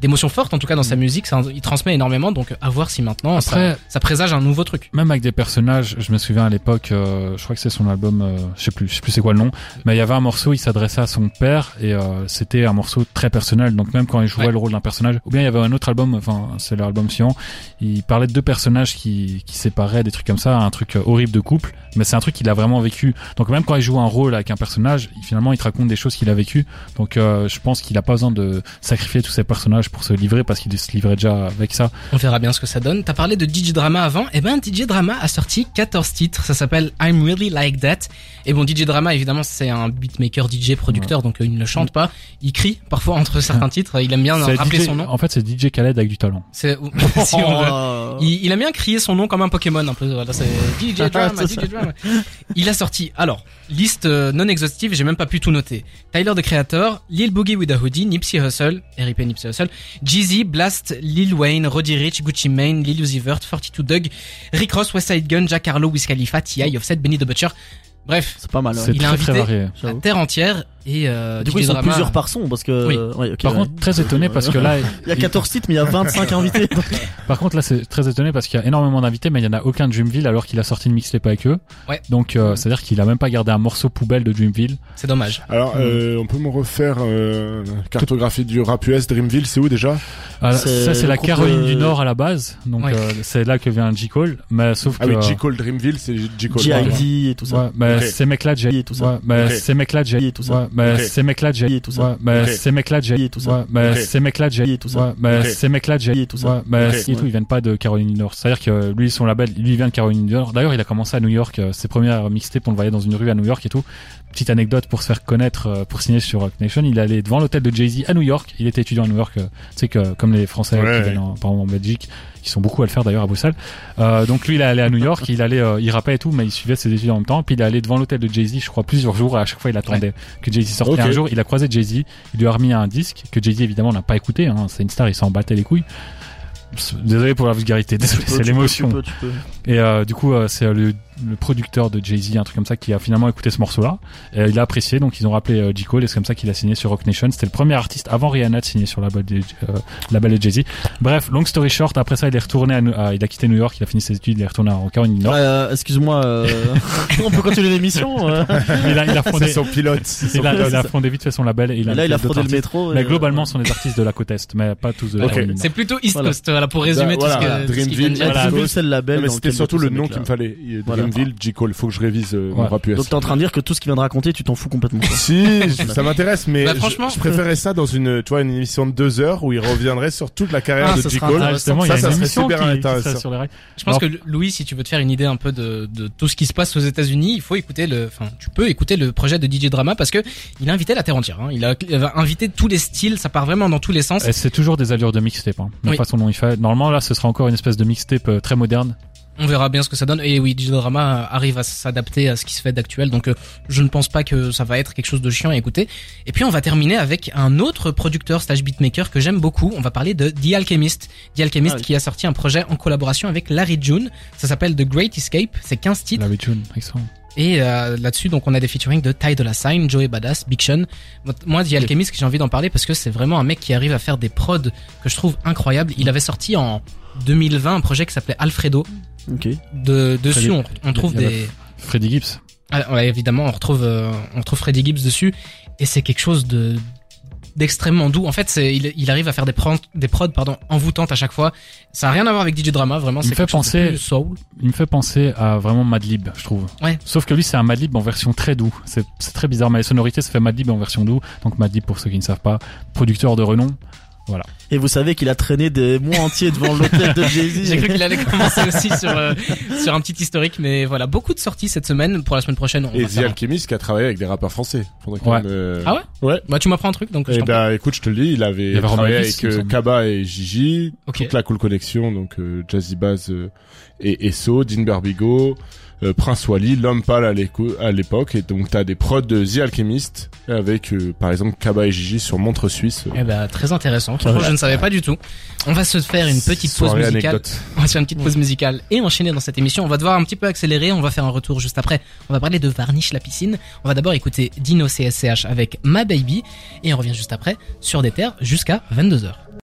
d'émotions fortes, en tout cas dans sa musique. C'est un- il transmet énormément, donc à voir si maintenant Après- ça, ça présage un nouveau truc. Même avec des personnages, je me souviens à l'époque, euh, je crois que c'est son album, euh, je sais plus, je sais plus c'est quoi le nom, mais il y avait un morceau, il s'adressait à son père et euh, c'était un morceau très personnel. Donc même quand il jouait Ouais. le rôle d'un personnage, ou bien il y avait un autre album, enfin c'est l'album suivant, il parlait de deux personnages qui qui séparaient, des trucs comme ça, un truc euh, horrible de couple, mais c'est un truc qu'il a vraiment vécu. Donc même quand il joue un rôle avec un personnage, finalement il te raconte des choses qu'il a vécues. Donc euh, je pense qu'il a pas besoin de sacrifier tous ses personnages pour se livrer parce qu'il se livrait déjà avec ça. On verra bien ce que ça donne. T'as parlé de DJ Drama avant. Eh ben, DJ Drama a sorti 14 titres. Ça s'appelle I'm Really Like That. Et bon, DJ Drama, évidemment, c'est un beatmaker, DJ, producteur, donc euh, il ne chante pas. Il crie parfois entre *laughs* certains titres. Il aime bien C'est rappeler DJ son nom. En fait, c'est DJ Khaled avec du talent. C'est, *laughs* si on veut. Oh. Il, il aime bien crier son nom comme un Pokémon un peu. Voilà, c'est DJ *laughs* Drama, C'est ça. DJ Drama. Il a sorti, alors, liste euh, non exhaustive, j'ai même pas pu tout noter. Tyler the Lil Boogie with a Hoodie, Nipsey Hussle, RIP Nipsey Hussle, Jeezy, Blast, Lil Wayne, Roddy Rich, Gucci Mane, Lil Uzi Vert, 42 Doug, Rick Ross, Westside Gun, Jack Harlow, Wiz Khalifa, T.I., Offset, Benny the Butcher. Bref, C'est pas mal. Il a très très invité- varié. la terre entière et euh, Du coup, ils sont Drama- plusieurs par son parce que. Oui. ouais, Par ouais. contre, très étonné parce que là, *laughs* Il y a 14 titres, mais il y a 25 *laughs* invités. par contre là, c'est très étonné parce qu'il y a énormément d'invités, mais il y en a aucun de Dreamville alors qu'il a sorti une mixtape avec eux. Ouais. Donc, euh, c'est à dire qu'il a même pas gardé un morceau poubelle de Dreamville. C'est dommage. Alors, euh, on peut me refaire euh, cartographie du rap US Dreamville, c'est où déjà? Ah, C'est ça, c'est la Caroline de- du Nord à la base. Donc, Ouais. euh, c'est là que vient J Cole. Mais sauf Ah que oui, J. Cole Dreamville, c'est J. G.I.D. et tout ça. Ouais, mais ces mecs-là, j'ai, Et tout ça. ouais, mais ces mecs-là, j'ai, Et tout ça. Mais ces mecs-là, j'ai, Et tout ça. ouais, mais ces mecs-là, j'ai, Et tout ça. ouais, mais ces mecs-là, j'ai, Et tout ça. ouais, mais ces mecs-là, j'ai, Et tout ça. ouais, mais et tout, ils viennent pas de Caroline du Nord. C'est-à-dire que lui, son label, lui, il vient de Caroline du Nord. D'ailleurs, il a commencé à New York. euh, Ses premières mixtapes, on le voyait dans une rue à New York et tout. Petite anecdote pour se faire connaître, euh, pour signer sur Rock Nation, il allait devant l'hôtel de Jay-Z à New York. Il était étudiant à New York. euh, Tu sais que, comme les Français Ouais, qui ouais. viennent en, par exemple en Belgique, qui sont beaucoup à le faire d'ailleurs à Bruxelles. Euh, donc lui, il est allé à New York, il allait, euh, il rappait et tout, mais il suivait ses études en même temps. Puis il est allé devant l'hôtel de Jay-Z, je crois, plusieurs jours. Et à chaque fois, il attendait que Jay-Z sorte. Un jour, il a croisé Jay-Z, il lui a remis un disque que Jay-Z évidemment n'a pas écouté. Hein, c'est une star, il s'en battait les couilles. Désolé pour la vulgarité, *laughs* désolé, c'est l'émotion. Et euh, du coup, euh, c'est le, le producteur de Jay-Z, un truc comme ça, qui a finalement écouté ce morceau-là. Et euh, il a apprécié, donc ils ont rappelé euh, J. Cole, et c'est comme ça qu'il a signé sur Rock Nation. C'était le premier artiste avant Rihanna de signer sur la label de, euh, label de Jay-Z. Bref, long story short, après ça, il est retourné à, New- à- il a quitté New York, il a fini ses études, il est retourné en Caroline du Nord. Euh, excuse-moi, euh, *laughs* on peut continuer l'émission. euh. *laughs* Il a, il a C'est fondé, son pilote. c'est son il a, pilote. il a fondé vite fait son label et il a Et là, il a fraudé le métro. Mais et, globalement, euh, ce sont des artistes de la côte Est, mais pas tous de Nord. C'est plutôt East. Coast, voilà. Voilà, pour résumer Voilà, tout ce que, de Dreamville, donc- c'est le label. Mais c'était surtout le nom qu'il me fallait. Il y a Voilà. Dreamville, J. Cole. Il faut que je révise euh, mon Ouais. rap US. Donc t'es en train de dire que tout ce qu'il vient de raconter, tu t'en fous complètement. *laughs* Si, ça m'intéresse, mais Bah, je- franchement- je, préférais ça dans une, tu vois, une émission de deux heures où il reviendrait sur toute la carrière Ah, de ça J. sera Cole. Ah, justement, il y ça, a ça une serait émission super qui, qui intéressant. sera sur les rails. Je pense Alors- que Louis, si tu veux te faire une idée un peu de, de tout ce qui se passe aux États-Unis, il faut écouter le, enfin, tu peux écouter le projet de DJ Drama parce que il a invité la terre entière. Hein. Il, a, il a invité tous les styles, ça part vraiment dans tous les sens. Et c'est toujours des allures de mixtape, hein, la Oui. façon dont il fait. Normalement, là, ce sera encore une espèce de mixtape euh, très moderne. On verra bien ce que ça donne. Et oui, DJ Drama arrive à s'adapter à ce qui se fait d'actuel, donc euh, je ne pense pas que ça va être quelque chose de chiant à écouter. Et puis on va terminer avec un autre producteur slash beatmaker que j'aime beaucoup. On va parler de The Alchemist. The Alchemist Ah oui. qui a sorti un projet en collaboration avec Larry June. Ça s'appelle The Great Escape. C'est 15 titres. La June, excellent. Et euh, là-dessus, donc on a des featuring de Ty Dolla Sign, Joey Badass, Big Sean. Moi, The Alchemist, j'ai envie d'en parler parce que c'est vraiment un mec qui arrive à faire des prods que je trouve incroyables. Il avait sorti en 2020 un projet qui s'appelait Alfredo. Ok. De, dessus, on, on trouve des... Freddy Gibbs. Ah, ouais, évidemment, on retrouve, euh, on retrouve Freddie Gibbs dessus, et c'est quelque chose de d'extrêmement doux. En fait, c'est, il, il arrive à faire des prods, des prods, pardon, envoûtantes à chaque fois. Ça a rien à voir avec DJ Drama, vraiment. Il me fait penser- plus soul. Il me fait penser à vraiment Madlib, je trouve. Ouais. Sauf que lui, c'est un Madlib en version très doux. C'est c'est très bizarre, mais les sonorités, ça fait Madlib en version doux. Donc Madlib, pour ceux qui ne savent pas, producteur de renom. Et vous savez qu'il a traîné des mois entiers devant l'hôtel de Jay-Z. *laughs* J'ai cru qu'il allait commencer aussi sur euh, sur un petit historique, mais voilà, beaucoup de sorties cette semaine. Pour la semaine prochaine, on Et va The faire un- Alchemist qui a travaillé avec des rappeurs français. Faudrait quand Ouais. même, euh, Ah ouais Ouais. Bah tu m'apprends un truc, donc je Eh t'en ben, écoute, je te le dis, il avait, Il y avait travaillé Romain Elvis, avec il me euh, semble. Kaba et Gigi, Ok. toute la cool connexion, donc euh, Jazzy Bass euh, et Esso, Dean Barbigo, euh, Prince Wally, l'homme pâle à l'époque, et donc t'as des prods de The Alchemist avec, euh, par exemple, Kaba et Gigi sur Montre Suisse. Eh ben, très intéressant. Je ne savais pas du tout. On va se faire une petite pause musicale. anecdote. On va se faire une petite pause musicale et enchaîner dans cette émission. On va devoir un petit peu accélérer. On va faire un retour juste après. On va parler de Varnish la piscine. On va d'abord écouter Dino CSCH avec Ma Baby et on revient juste après sur des terres jusqu'à 22h.